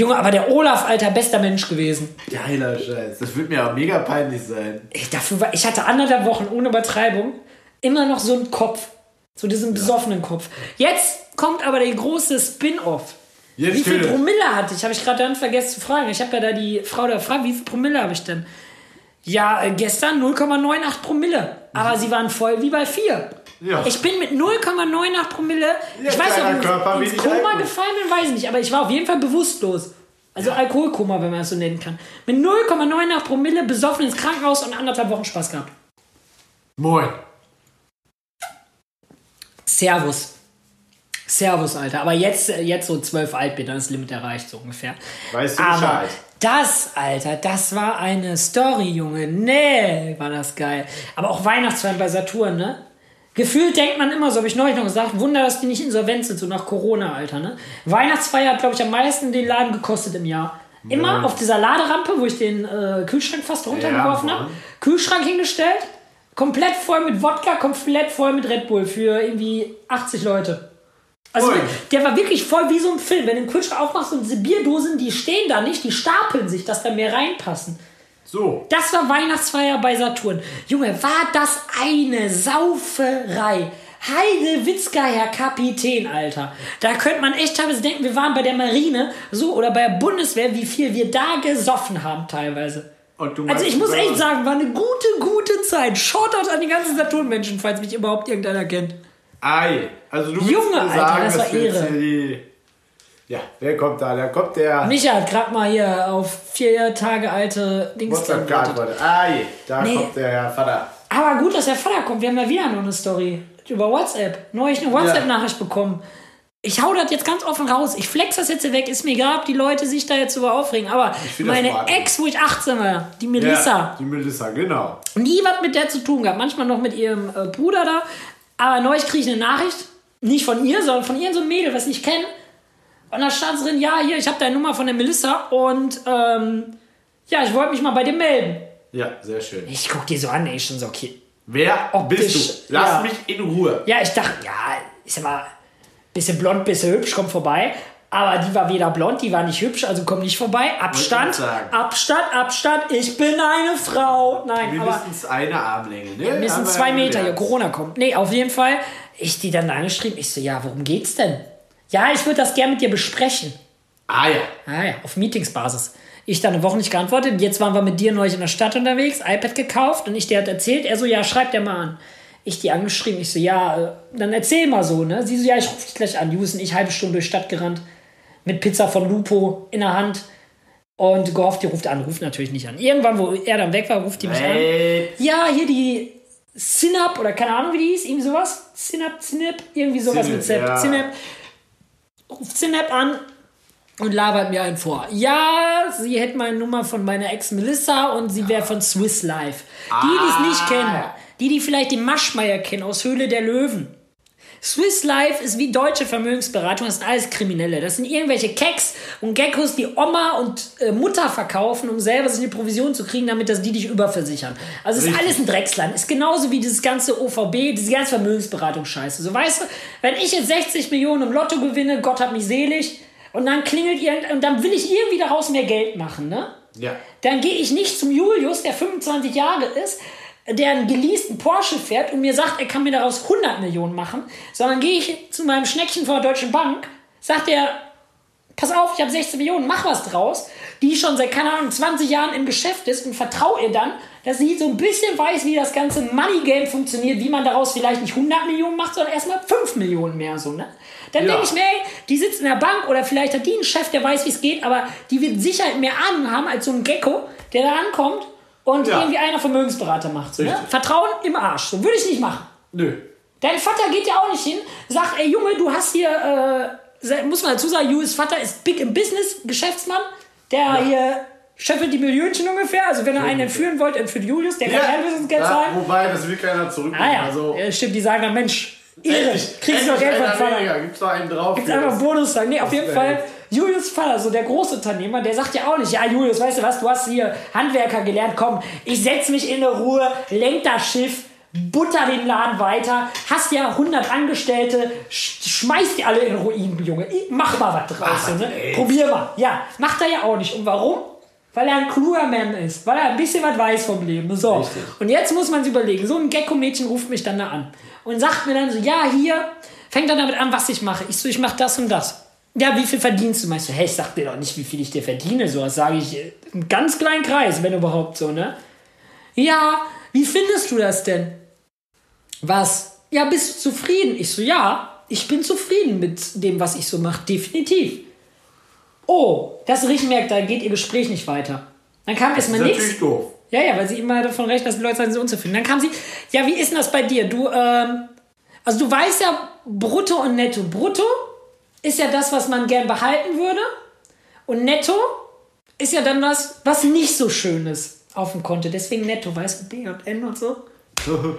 S1: Junge, aber der Olaf, Alter, bester Mensch gewesen.
S2: Geiler Scheiß. Das wird mir auch mega peinlich sein.
S1: Ich, dafür war, ich hatte anderthalb Wochen ohne Übertreibung immer noch so einen Kopf. So diesen besoffenen Kopf. Jetzt kommt aber der große Spin-off. Wie viel. Promille hatte ich? Habe ich gerade dann vergessen zu fragen. Ich habe ja da die Frau da gefragt, wie viel Promille habe ich denn? Ja, äh, gestern 0,98 Promille. Aber sie waren voll wie bei 4.
S2: Ja.
S1: Ich bin mit 0,98 Promille,
S2: Ja,
S1: ich weiß nicht,
S2: Körper,
S1: ob ich ins
S2: wenig
S1: Koma
S2: Alkohol.
S1: gefallen bin, weiß ich nicht. Aber ich war auf jeden Fall bewusstlos. Also Alkoholkoma, wenn man das so nennen kann. Mit 0,98 Promille besoffen ins Krankenhaus und anderthalb Wochen Spaß gehabt.
S2: Moin.
S1: Servus. Servus, Alter. Aber jetzt, äh, jetzt so 12 alt bin, dann ist das Limit erreicht, so ungefähr.
S2: Weißt du Bescheid?
S1: Das, Alter, das war eine Story, Junge. Nee, war das geil. Aber auch Weihnachtsfeiern bei Saturn, ne? Gefühlt denkt man immer so, habe ich neulich noch gesagt, Wunder, dass die nicht insolvent sind, so nach Corona, Alter, ne? Weihnachtsfeier hat, glaube ich, am meisten den Laden gekostet im Jahr. Immer auf dieser Laderampe, wo ich den äh, Kühlschrank fast runtergeworfen
S2: Ja,
S1: habe. Kühlschrank hingestellt, komplett voll mit Wodka, komplett voll mit Red Bull für irgendwie 80 Leute. Also
S2: Ui.
S1: der war wirklich voll wie so ein Film. Wenn du den Kühlschrank aufmachst und diese Bierdosen, die stehen da nicht, die stapeln sich, dass da mehr reinpassen.
S2: So.
S1: Das war Weihnachtsfeier bei Saturn. Junge, war das eine Sauferei. Heidewitzka, Herr Kapitän, Alter. Da könnte man echt teilweise denken, wir waren bei der Marine so oder bei der Bundeswehr, wie viel wir da gesoffen haben teilweise.
S2: Du
S1: Also
S2: meinst,
S1: ich muss echt sagen, war eine gute, gute Zeit. Shoutout an die ganzen Saturn-Menschen, falls mich überhaupt irgendeiner kennt.
S2: Ei. Also du
S1: Junge, Alter,
S2: sagen,
S1: das war Ehre.
S2: hier die... Ja, wer kommt da? Da kommt der
S1: Micha hat gerade mal hier auf vier Tage alte Dings geantwortet.
S2: Ei, da
S1: Nee.
S2: kommt der Herr Vater.
S1: Aber gut, dass der Vater kommt. Wir haben ja wieder noch eine Story über WhatsApp. Neulich eine WhatsApp-Nachricht bekommen. Ich hau das jetzt ganz offen raus. Ich flex das jetzt weg. Ist mir egal, ob die Leute sich da jetzt über aufregen. Aber meine. Ex, wo ich 18 war, die Melissa,
S2: Ja, die Melissa, genau.
S1: nie was mit der zu tun gehabt. Manchmal noch mit ihrem äh, Bruder da. Aber neulich kriege ich eine Nachricht. Nicht von ihr, sondern von irgendeinem so Mädel, was ich nicht kenne. Und da stand drin, ja, hier, ich habe deine Nummer von der Melissa und ähm, ja, ich wollte mich mal bei dir melden.
S2: Ja, sehr schön.
S1: Ich guck die so an, ey, ich schon so, okay.
S2: Wer
S1: Optisch,
S2: bist du? Lass
S1: ja.
S2: mich in Ruhe.
S1: Ja, ich dachte, ja, ist ja mal bisschen blond, bisschen hübsch, kommt vorbei. Aber die war weder blond, die war nicht hübsch, also komm nicht vorbei. Abstand. Abstand, Abstand, ich bin eine Frau. Nein, aber
S2: Mindestens eine Armlänge, ne?
S1: mindestens zwei
S2: ja
S1: Meter
S2: gelernt.
S1: Corona kommt. Nee, auf jeden Fall. Ich die dann angeschrieben, ich so, ja, worum geht's denn? Ja, ich würde das gerne mit dir besprechen.
S2: Ah ja.
S1: Ah ja, auf Meetingsbasis. Ich dann eine Woche nicht geantwortet. Jetzt waren wir mit dir neulich in der Stadt unterwegs, iPad gekauft und ich dir hat erzählt. Er so, ja, schreib dir mal an. Ich die angeschrieben. Ich so, ja, äh, dann erzähl mal so, ne? Sie so, ja, ich rufe dich gleich an. Und ich halbe Stunde durch Stadt gerannt. Mit Pizza von Lupo in der Hand. Und gehofft, die ruft an. Ruft natürlich nicht an. Irgendwann, wo er dann weg war, ruft die mich an.
S2: Ey,
S1: Ja, hier die Synap oder keine Ahnung, wie die hieß. Irgendwie sowas. Synap, Synap, irgendwie sowas
S2: Synap,
S1: mit Zap.
S2: ja.
S1: Synap. Ruft Synap an und labert mir einen vor. Ja, sie hätte meine Nummer von meiner Ex Melissa und sie wäre von Swiss Life. Die, die es nicht
S2: Ah.
S1: kennen, die, die vielleicht den Maschmeier kennen aus Höhle der Löwen. Swiss Life ist wie deutsche Vermögensberatung, das sind alles Kriminelle. Das sind irgendwelche Keks und Geckos, die Oma und äh, Mutter verkaufen, um selber sich eine Provision zu kriegen, damit das die dich überversichern. Also es ist
S2: Richtig.
S1: alles ein Drecksland. Ist genauso wie dieses ganze OVB, diese ganze Vermögensberatungsscheiße. So weißt du, wenn ich jetzt 60 Millionen im Lotto gewinne, Gott hat mich selig, und dann klingelt irgend und dann will ich irgendwie daraus mehr Geld machen, ne?
S2: Ja.
S1: Dann gehe ich nicht zum Julius, der 25 Jahre ist, der einen geleasten Porsche fährt und mir sagt, er kann mir daraus 100 Millionen machen, sondern gehe ich zu meinem Schneckchen von der Deutschen Bank, sagt er, pass auf, ich habe 16 Millionen, mach was draus, die schon seit, keine Ahnung, 20 Jahren im Geschäft ist und vertraue ihr dann, dass sie so ein bisschen weiß, wie das ganze Money Game funktioniert, wie man daraus vielleicht nicht 100 Millionen macht, sondern erstmal 5 Millionen mehr, so, ne? Dann
S2: Ja.
S1: denke ich mir, ey, die sitzt in der Bank oder vielleicht hat die einen Chef, der weiß, wie es geht, aber die wird sicher mehr Ahnung haben als so ein Gecko, der da ankommt und
S2: Ja.
S1: irgendwie einer Vermögensberater macht. So, ne? Vertrauen im Arsch. So würde ich nicht machen.
S2: Nö.
S1: Dein Vater geht ja auch nicht hin, sagt, ey Junge, du hast hier, äh, muss man dazu sagen, Julius Vater ist big im Business, Geschäftsmann, der hier schöffelt die Millionchen ungefähr. Also wenn er einen entführen wollt, entführt Julius, der kann kein Businessgeld
S2: ja,
S1: zahlen.
S2: wobei, das will keiner zurücknehmen.
S1: Ah ja,
S2: Also,
S1: ja, stimmt, die sagen dann, Mensch,
S2: endlich,
S1: kriegst du noch
S2: endlich
S1: Geld von Vater.
S2: Gibt's noch einen drauf.
S1: Gibt's einfach einen Bonus sagen. Nee, auf jeden Fall,
S2: echt.
S1: Julius Vater, so der Großunternehmer, der sagt ja auch nicht, ja Julius, weißt du was, du hast hier Handwerker gelernt, komm, ich setz mich in eine Ruhe, lenk das Schiff butter den Laden weiter, hast ja 100 Angestellte, sch schmeißt die alle in Ruinen, Junge. Mach mal was draus. Ne? Probier mal. Ja, macht er ja auch nicht. Und warum? Weil er ein kluger Mann ist, weil er ein bisschen was weiß vom Leben. So. Richtig. Und jetzt muss man sich überlegen, so ein Gecko-Mädchen ruft mich dann da an und sagt mir dann so, ja, hier, fängt dann damit an, was ich mache. Ich so, ich mache das und das. Ja, wie viel verdienst du? Meinst du, hey, ich sag dir doch nicht, wie viel ich dir verdiene. So, das sage ich im ganz kleinen Kreis, wenn überhaupt so, ne? Ja, wie findest du das denn? Was? Ja, bist du zufrieden? Ich so, ja, ich bin zufrieden mit dem, was ich so mache, definitiv. Oh, das Richtmerk, da geht ihr Gespräch nicht weiter. Dann kam erstmal nichts. natürlich doof. Ja, ja, weil sie immer davon recht, dass die Leute sagen, sie unzufrieden. Dann kam sie, ja, wie ist denn das bei dir? Du, ähm, also du weißt ja, brutto und netto. Brutto ist ja das, was man gern behalten würde. Und netto ist ja dann das, was nicht so schön ist auf dem Konto. Deswegen netto, weißt du, B und N und so. oh,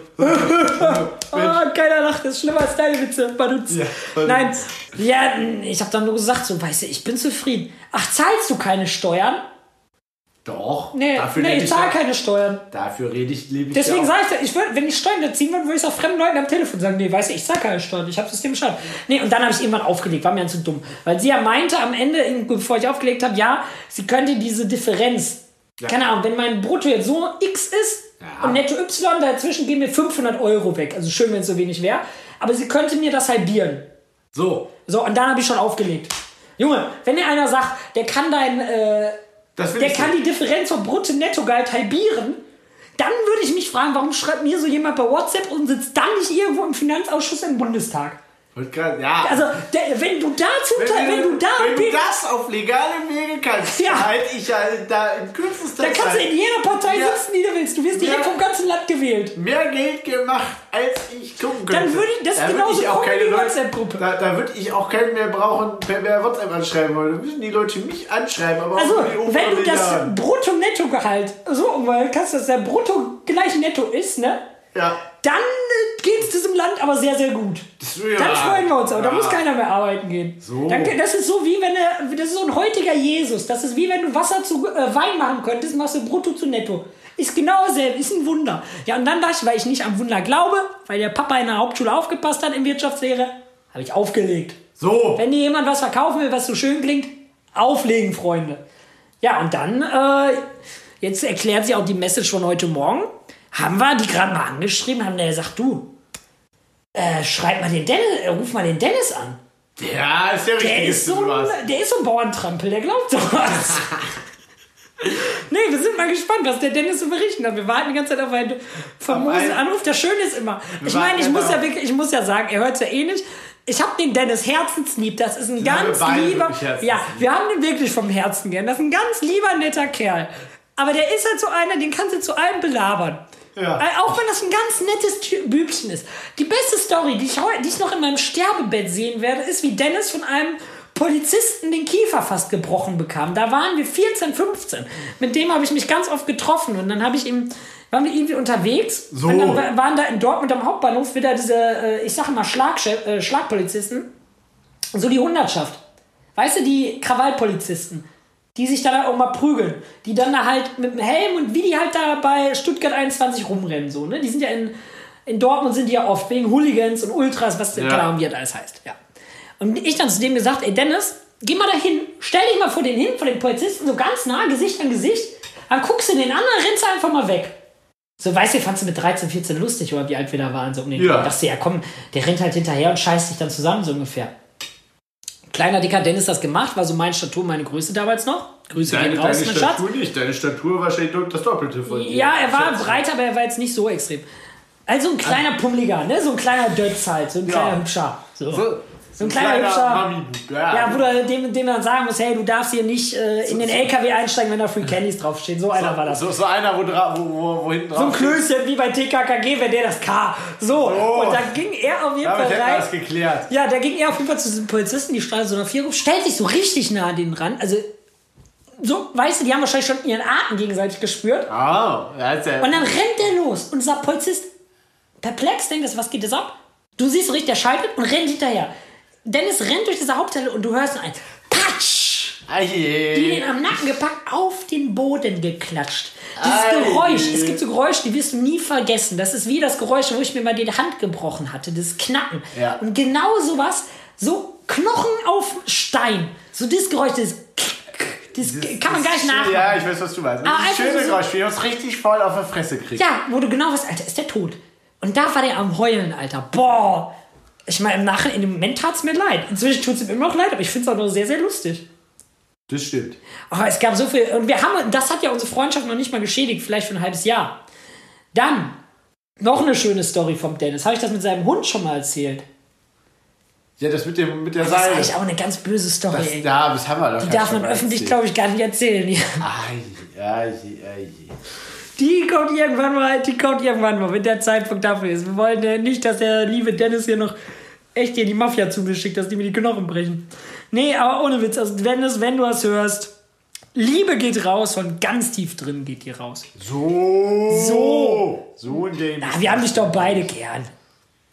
S1: keiner lacht, das ist schlimmer als deine Witze. Baduz. Ja, Nein, ja, ich habe dann nur gesagt, so, weißt du, ich bin zufrieden. Ach, zahlst du keine Steuern?
S2: Doch.
S1: Nee, dafür nee ich zahle keine Steuern.
S2: Dafür rede ich, lebe ich
S1: Deswegen sage ich, ich würd, wenn ich Steuern ziehen würde, würde ich es auch fremden Leuten am Telefon sagen, nee, weißt du, ich zahle keine Steuern, ich habe das System bescheuert. Nee, und dann habe ich irgendwann aufgelegt, war mir dann zu dumm. Weil sie ja meinte am Ende, bevor ich aufgelegt habe, ja, sie könnte diese Differenz, ja. keine Ahnung, wenn mein Brutto jetzt so X ist ja. und netto Y, dazwischen gehen mir 500 Euro weg. Also schön, wenn es so wenig wäre. Aber sie könnte mir das halbieren.
S2: So.
S1: So, und dann habe ich schon aufgelegt. Junge, wenn dir einer sagt, der kann dein... Äh, der kann die Differenz vom Brutto-Netto-Gehalt halbieren. Dann würde ich mich fragen, warum schreibt mir so jemand bei WhatsApp und sitzt dann nicht irgendwo im Finanzausschuss im Bundestag? Ja. Also, der, wenn du dazu,
S2: wenn,
S1: wenn, du da
S2: wenn du das auf legale Wege kannst, ja. halt ich halt da in kürzester
S1: Zeit. Da kannst du in jeder Partei ja. sitzen, die du willst. Du wirst direkt vom ganzen Land gewählt.
S2: Mehr Geld gemacht, als ich gucken könnte.
S1: Dann würde ich das da genauso
S2: auch keine die WhatsApp-Gruppe. Da, da würde ich auch keinen mehr brauchen, mehr WhatsApp anschreiben wollen. Da müssen die Leute mich anschreiben. Aber
S1: also, wenn du das Brutto-Netto-Gehalt so umwelt kannst, dass der Brutto gleich Netto ist, ne?
S2: Ja.
S1: Dann äh, geht es diesem Land aber sehr, sehr gut. Ja, dann freuen wir uns auch. Ja. Da muss keiner mehr arbeiten gehen. So. Dann, das ist so wie wenn er, das ist so ein heutiger Jesus. Das ist wie wenn du Wasser zu äh, Wein machen könntest, machst du brutto zu netto. Ist genau dasselbe, ist ein Wunder. Ja, und dann dachte ich, weil ich nicht am Wunder glaube, weil der Papa in der Hauptschule aufgepasst hat in Wirtschaftslehre, habe ich aufgelegt.
S2: So.
S1: Wenn dir jemand was verkaufen will, was so schön klingt, auflegen, Freunde. Ja, und dann, äh, jetzt erklärt sie auch die Message von heute Morgen haben wir die gerade mal angeschrieben, haben der gesagt, du, äh, schreib mal den Dennis, äh, ruf mal den Dennis an.
S2: Ja, ist der richtige
S1: der ist, so ein, der ist so ein Bauerntrampel, der glaubt sowas. nee, wir sind mal gespannt, was der Dennis so berichten hat. Wir warten die ganze Zeit auf einen famosen Anruf. Der Schöne ist immer, ich meine, ich muss ja wirklich, ich muss ja sagen, er hört ja eh nicht. Ich habe den Dennis Herzenslieb. Das ist ein ganz lieber. Ja, wir haben den wirklich vom Herzen gern. Das ist ein ganz lieber, netter Kerl. Aber der ist halt so einer, den kannst du zu allem belabern. Ja. Äh, auch wenn das ein ganz nettes Bübchen ist. Die beste Story, die ich, die ich noch in meinem Sterbebett sehen werde, ist, wie Dennis von einem Polizisten den Kiefer fast gebrochen bekam. Da waren wir 14, 15. Mit dem habe ich mich ganz oft getroffen und dann habe ich ihm waren wir irgendwie unterwegs so. und dann waren da in Dortmund am Hauptbahnhof wieder diese, äh, ich sage mal, Schlag, äh, Schlagpolizisten. So die Hundertschaft. Weißt du, die Krawallpolizisten die sich da auch mal prügeln. Die dann da halt mit dem Helm und wie die halt da bei Stuttgart 21 rumrennen, so, ne? Die sind ja in, in Dortmund sind die ja oft wegen Hooligans und Ultras, was ja. keine Ahnung, wie das alles heißt, ja. Und ich dann zu dem gesagt, ey Dennis, geh mal dahin, stell dich mal vor den hin, vor den Polizisten, so ganz nah, Gesicht an Gesicht, dann guckst du den an, dann rennst du einfach mal weg. So, weißt du, fandst du mit 13, 14 lustig, oder wie alt wir da waren, so um den ja. dachte ja komm, der rennt halt hinterher und scheißt sich dann zusammen, so ungefähr. Kleiner dicker Dennis das gemacht, war so meine Statur, meine Größe damals noch. Grüße
S2: deine, gehen raus, deine Statur Schatz. nicht, deine Statur war wahrscheinlich das Doppelte von dir.
S1: Ja, er war breit, aber er war jetzt nicht so extrem. Also ein kleiner Pummeliger, ne? So ein kleiner Dötz halt, so ein kleiner ja. Hübscher. So. so. So ein kleiner, kleiner hübscher. Ja, ja, wo du dem, dem man sagen muss, hey, du darfst hier nicht äh, in den LKW einsteigen, wenn da Free Candies draufstehen. So einer
S2: so,
S1: war das.
S2: So, so einer, wo, wo, wo, wo hinten drauf
S1: So ein Klößchen wie bei TKKG, wenn der das K. So. so. Und da ging er auf jeden Damit Fall rein. Das
S2: geklärt.
S1: Ja, da ging er auf jeden Fall zu diesen Polizisten, die strahlen so nach vier rum, stellt sich so richtig nah an den ran. Also so, weißt du, die haben wahrscheinlich schon ihren Atem gegenseitig gespürt.
S2: Oh, it.
S1: Und dann rennt der los und sagt Polizist, perplex, denkt das, was geht das ab? Du siehst so richtig, der schaltet und rennt hinterher. Dennis rennt durch diese Hauptteile und du hörst ein Patsch!
S2: Aje.
S1: die den am Nacken gepackt, auf den Boden geklatscht. Dieses
S2: Ei.
S1: Geräusch, es gibt so Geräusche, die wirst du nie vergessen. Das ist wie das Geräusch, wo ich mir mal die Hand gebrochen hatte, das Knacken.
S2: Ja.
S1: Und genau sowas, so Knochen auf Stein. So das Geräusch, das, das, kann man gar nicht nachmachen.
S2: Ja, ich weiß, was du meinst.
S1: Aber
S2: Das ist ein schönes
S1: so-
S2: Geräusch, wie ihr uns richtig voll auf die Fresse kriegt.
S1: Ja, wo du genau weißt, Alter, ist der tot. Und da war der am Heulen, Alter. Boah. Ich meine, im Nachhinein, in dem Moment tat es mir leid. Inzwischen tut es ihm immer noch leid, aber ich finde es auch noch sehr, sehr lustig.
S2: Das stimmt.
S1: Aber es gab so viel. Und wir haben, das hat ja unsere Freundschaft noch nicht mal geschädigt, vielleicht für ein halbes Jahr. Dann, noch eine schöne Story vom Dennis. Habe ich das mit seinem Hund schon mal erzählt?
S2: Ja, das mit, dem, mit der
S1: Das ist
S2: Seile.
S1: eigentlich auch eine ganz böse Story,
S2: Das,
S1: ey.
S2: ja, das haben wir doch
S1: Die darf man öffentlich, glaube ich, gar nicht erzählen. Die,
S2: Ai, ai, ai.
S1: Die kommt irgendwann mal, die kommt irgendwann mal, wenn der Zeitpunkt dafür ist. Wir wollen äh, nicht, dass der liebe Dennis hier noch echt hier die Mafia zugeschickt, dass die mir die Knochen brechen. Nee, aber ohne Witz, also Dennis, wenn du was hörst, Liebe geht raus, von ganz tief drin geht die raus.
S2: So.
S1: So.
S2: So in dem.
S1: Ah, wir haben dich doch beide gern.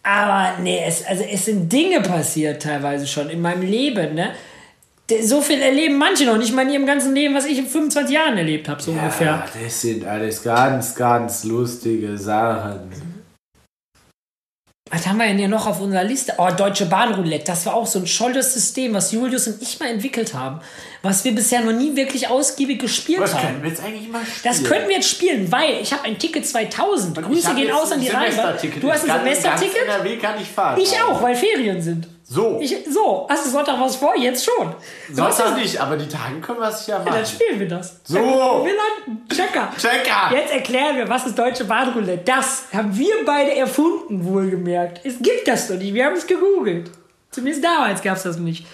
S1: Aber nee, es, also es sind Dinge passiert teilweise schon in meinem Leben, ne? So viel erleben manche noch nicht mal in ihrem ganzen Leben, was ich in 25 Jahren erlebt habe, so ungefähr.
S2: Ja, das sind alles ganz, ganz lustige Sachen.
S1: Was haben wir denn hier noch auf unserer Liste? Oh, Deutsche Bahn Roulette. Das war auch so ein scholles System, was Julius und ich mal entwickelt haben. Was wir bisher noch nie wirklich ausgiebig gespielt
S2: Was
S1: haben.
S2: können wir jetzt eigentlich mal spielen?
S1: Das könnten wir jetzt spielen, weil ich habe ein Ticket 2000.
S2: Und
S1: Grüße gehen aus an die Reihe.
S2: Semesterticket.
S1: Du hast ein
S2: kann Ganz
S1: Semesterticket?
S2: NRW kann ich fahren.
S1: Ich auch, weil Ferien sind.
S2: So.
S1: Ich, so, hast du Sonntag was vor? Jetzt schon. Du
S2: Sonntag nicht, aber die Tage können wir es ja machen.
S1: Dann spielen wir das.
S2: So.
S1: Wir landen. Checker.
S2: Checker.
S1: Jetzt erklären wir, was ist Deutsche Bahnroulette. Das haben wir beide erfunden, wohlgemerkt. Es gibt das noch nicht. Wir haben es gegoogelt. Zumindest damals gab es das nicht.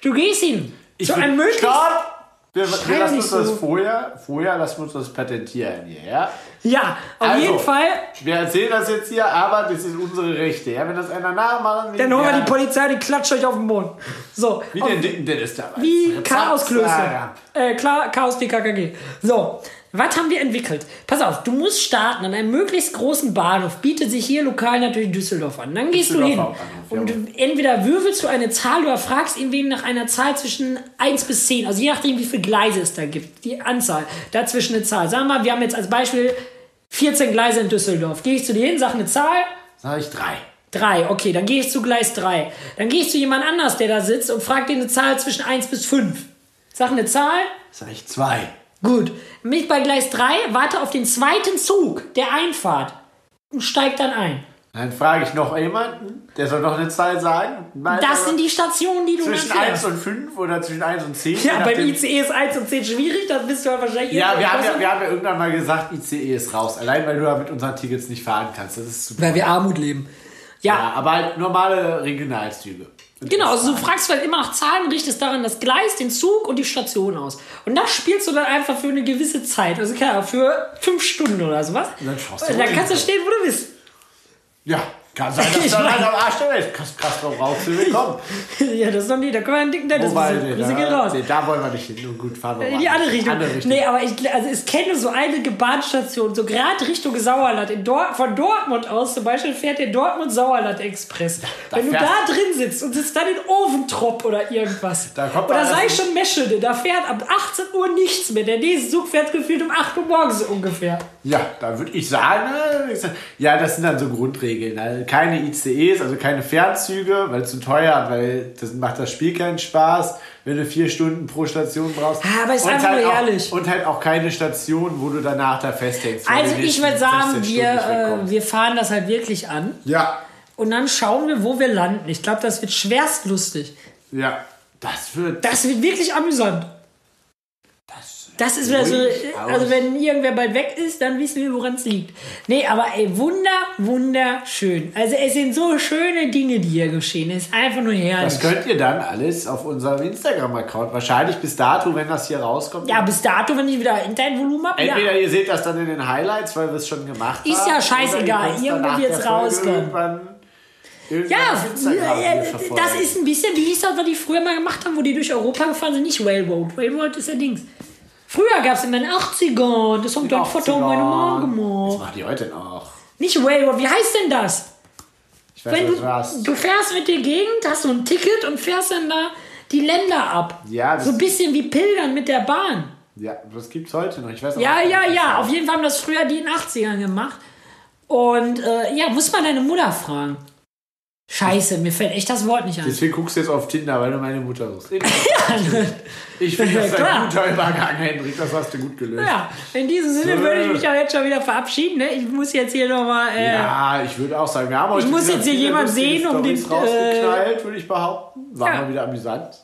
S1: Du gehst hin.
S2: Ich
S1: zu einem möglichst.
S2: Stopp! Wir, wir lassen uns das
S1: so.
S2: vorher, vorher lassen wir uns das patentieren hier, ja?
S1: Ja, auf
S2: Also,
S1: jeden Fall.
S2: Wir erzählen das jetzt hier, aber das sind unsere Rechte, ja? Wenn das einer nachmachen will,
S1: Dann holen wir die Polizei, die klatscht euch auf den Boden. So.
S2: Wie
S1: auf-
S2: den dicken Dennis damals.
S1: Wie Chaosklöße. Äh, klar, Chaos DKKG. So, was haben wir entwickelt? Pass auf, du musst starten an einem möglichst großen Bahnhof. Bietet sich hier lokal natürlich Düsseldorf an. Dann gehst du hin.
S2: Bahnhof,
S1: Und entweder würfelst du eine Zahl oder fragst irgendwen nach einer Zahl zwischen 1 bis 10. Also je nachdem, wie viele Gleise es da gibt. Die Anzahl. Dazwischen eine Zahl. Sagen wir mal, wir haben jetzt als Beispiel 14 Gleise in Düsseldorf. Gehe ich zu dir hin, sag eine Zahl.
S2: Sag ich drei.
S1: Drei, okay, dann gehe ich zu Gleis 3. Dann gehe ich zu jemand anders, der da sitzt und frag den eine Zahl zwischen 1 bis 5. Sag eine Zahl.
S2: Sag ich zwei.
S1: Gut. Mich bei Gleis 3, warte auf den zweiten Zug der Einfahrt und steig dann ein.
S2: Dann frage ich noch jemanden, der soll noch eine Zahl sagen.
S1: Das sind die Stationen, die du
S2: Zwischen
S1: dann
S2: 1
S1: fährst.
S2: und 5 oder zwischen 1 und 10.
S1: Ja, beim ICE ist 1 und 10 schwierig, das bist du halt wahrscheinlich...
S2: Ja, wir haben ja, wir haben ja irgendwann mal gesagt, ICE ist raus. Allein weil du da mit unseren Tickets nicht fahren kannst. Das ist super.
S1: Weil wir Armut leben. Ja,
S2: Ja, aber halt normale Regionalzüge.
S1: Genau, also du fragst halt immer nach Zahlen, richtest daran das Gleis, den Zug und die Station aus. Und das spielst du dann einfach für eine gewisse Zeit. Also klar, für fünf Stunden oder sowas.
S2: Und dann schaust du
S1: Und dann kannst du stehen, wo du bist.
S2: Ja, kann sein, dass du
S1: mein-
S2: halt am Arsch der Welt krass drauf raus willkommen.
S1: ja, das ist doch nicht, da können wir einen dicken Dennis
S2: Wobei, nee,
S1: Grüße gehen
S2: da,
S1: raus.
S2: nee, da wollen wir nicht hin. Nun gut, fahren wir
S1: In
S2: mal.
S1: die andere Richtung.
S2: Andere Richtung.
S1: Nee, aber ich, also ich kenne so einige Bahnstationen, so gerade Richtung Sauerland. In Dor von Dortmund aus zum Beispiel fährt der Dortmund-Sauerland-Express.
S2: da
S1: Wenn du da drin sitzt und sitzt dann in Oventrop oder irgendwas.
S2: Da kommt
S1: oder sei schon Meschede, da fährt ab 18 Uhr nichts mehr. Der nächste Zug fährt gefühlt um 8 Uhr morgens ungefähr.
S2: Ja, da würde ich sagen, äh, ja, das sind dann so Grundregeln. Keine ICEs, also keine Fernzüge, weil zu teuer, weil das macht das Spiel keinen Spaß, wenn du vier Stunden pro Station brauchst.
S1: Aber ist
S2: Und
S1: einfach
S2: halt
S1: nur
S2: auch,
S1: ehrlich.
S2: Und halt auch keine Station, wo du danach da festhängst.
S1: Also ich würde sagen,
S2: 16
S1: wir, äh, wir fahren das halt wirklich an.
S2: ja,
S1: Und dann schauen wir, wo wir landen. Ich glaube, das wird schwerst lustig.
S2: ja, das wird.
S1: Das wird wirklich amüsant. Das ist wieder so, also wenn irgendwer bald weg ist, dann wissen wir, woran es liegt. Nee, aber ey, wunder, wunderschön. Also es sind so schöne Dinge, die hier geschehen. Es ist einfach nur herrlich.
S2: Das könnt ihr dann alles auf unserem Instagram-Account, wahrscheinlich bis dato, wenn das hier rauskommt.
S1: Ja, bis dato, wenn ich wieder Internetvolumen habe, ja.
S2: Entweder ihr seht das dann in den Highlights, weil wir es schon gemacht
S1: Ist
S2: haben.
S1: ja
S2: oder
S1: scheißegal, irgendwo
S2: der Folge
S1: rauskommen.
S2: Irgendwann,
S1: Ja, äh, das ist ein bisschen, wie hieß das, was die früher mal gemacht haben, wo die durch Europa gefahren sind? Nicht Railroad. Railroad ist ja Dings. Früher gab es in den 80ern, das haben dein Vater und meine Mama
S2: Das
S1: gemacht.
S2: machen die heute noch.
S1: Nicht Railroad, wie heißt denn das?
S2: Ich weiß
S1: Wenn
S2: nicht,
S1: du,
S2: was.
S1: du fährst mit der Gegend, hast so ein Ticket und fährst dann da die Länder ab.
S2: Ja, das-
S1: so ein bisschen wie Pilgern mit der Bahn.
S2: Ja, das gibt's heute noch. Ich weiß auch
S1: Ja,
S2: nicht,
S1: ja,
S2: das
S1: ja. Auf jeden Fall haben das früher die in den 80ern gemacht. Und äh, ja, muss man deine Mutter fragen. Scheiße, mir fällt echt das Wort nicht ein.
S2: Deswegen guckst du jetzt auf Tinder, weil du meine Mutter suchst. Ich finde, das
S1: Klar.
S2: ein guter Übergang, Hendrik. Das hast du gut gelöst.
S1: Ja, in diesem Sinne
S2: So.
S1: würde ich mich auch jetzt schon wieder verabschieden. Ne? Ich muss jetzt hier nochmal. Äh,
S2: Ja, ich würde auch sagen, wir haben heute
S1: muss
S2: wieder
S1: jetzt hier
S2: viele
S1: jemand
S2: lustige
S1: sehen, um den,
S2: Storys rausgeknallt, würde ich behaupten. War
S1: Ja.
S2: mal wieder amüsant.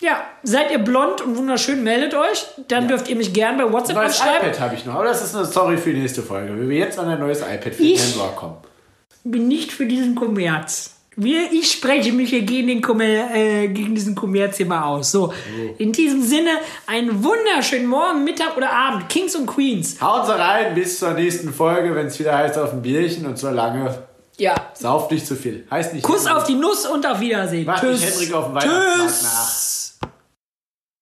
S1: Ja, seid ihr blond und wunderschön, meldet euch. Dann dürft ihr mich gern bei WhatsApp
S2: Neues
S1: anschreiben.
S2: iPad habe ich noch, aber das ist eine Story für die nächste Folge. Wenn wir jetzt an ein neues iPad für den
S1: Ich-
S2: Händler kommen.
S1: Bin nicht für diesen Kommerz. Wir, ich spreche mich hier gegen, den Kommer, äh, gegen diesen Kommerz hier mal aus. So, in diesem Sinne, einen wunderschönen Morgen, Mittag oder Abend. Kings und Queens.
S2: Sie rein, bis zur nächsten Folge, wenn es wieder heißt auf ein Bierchen und so lange.
S1: Ja.
S2: Sauft nicht zu viel. Heißt nicht.
S1: Kuss auf die Nuss und auf Wiedersehen.
S2: Macht nicht Hendrik auf dem Weihnachtsmarkt nach.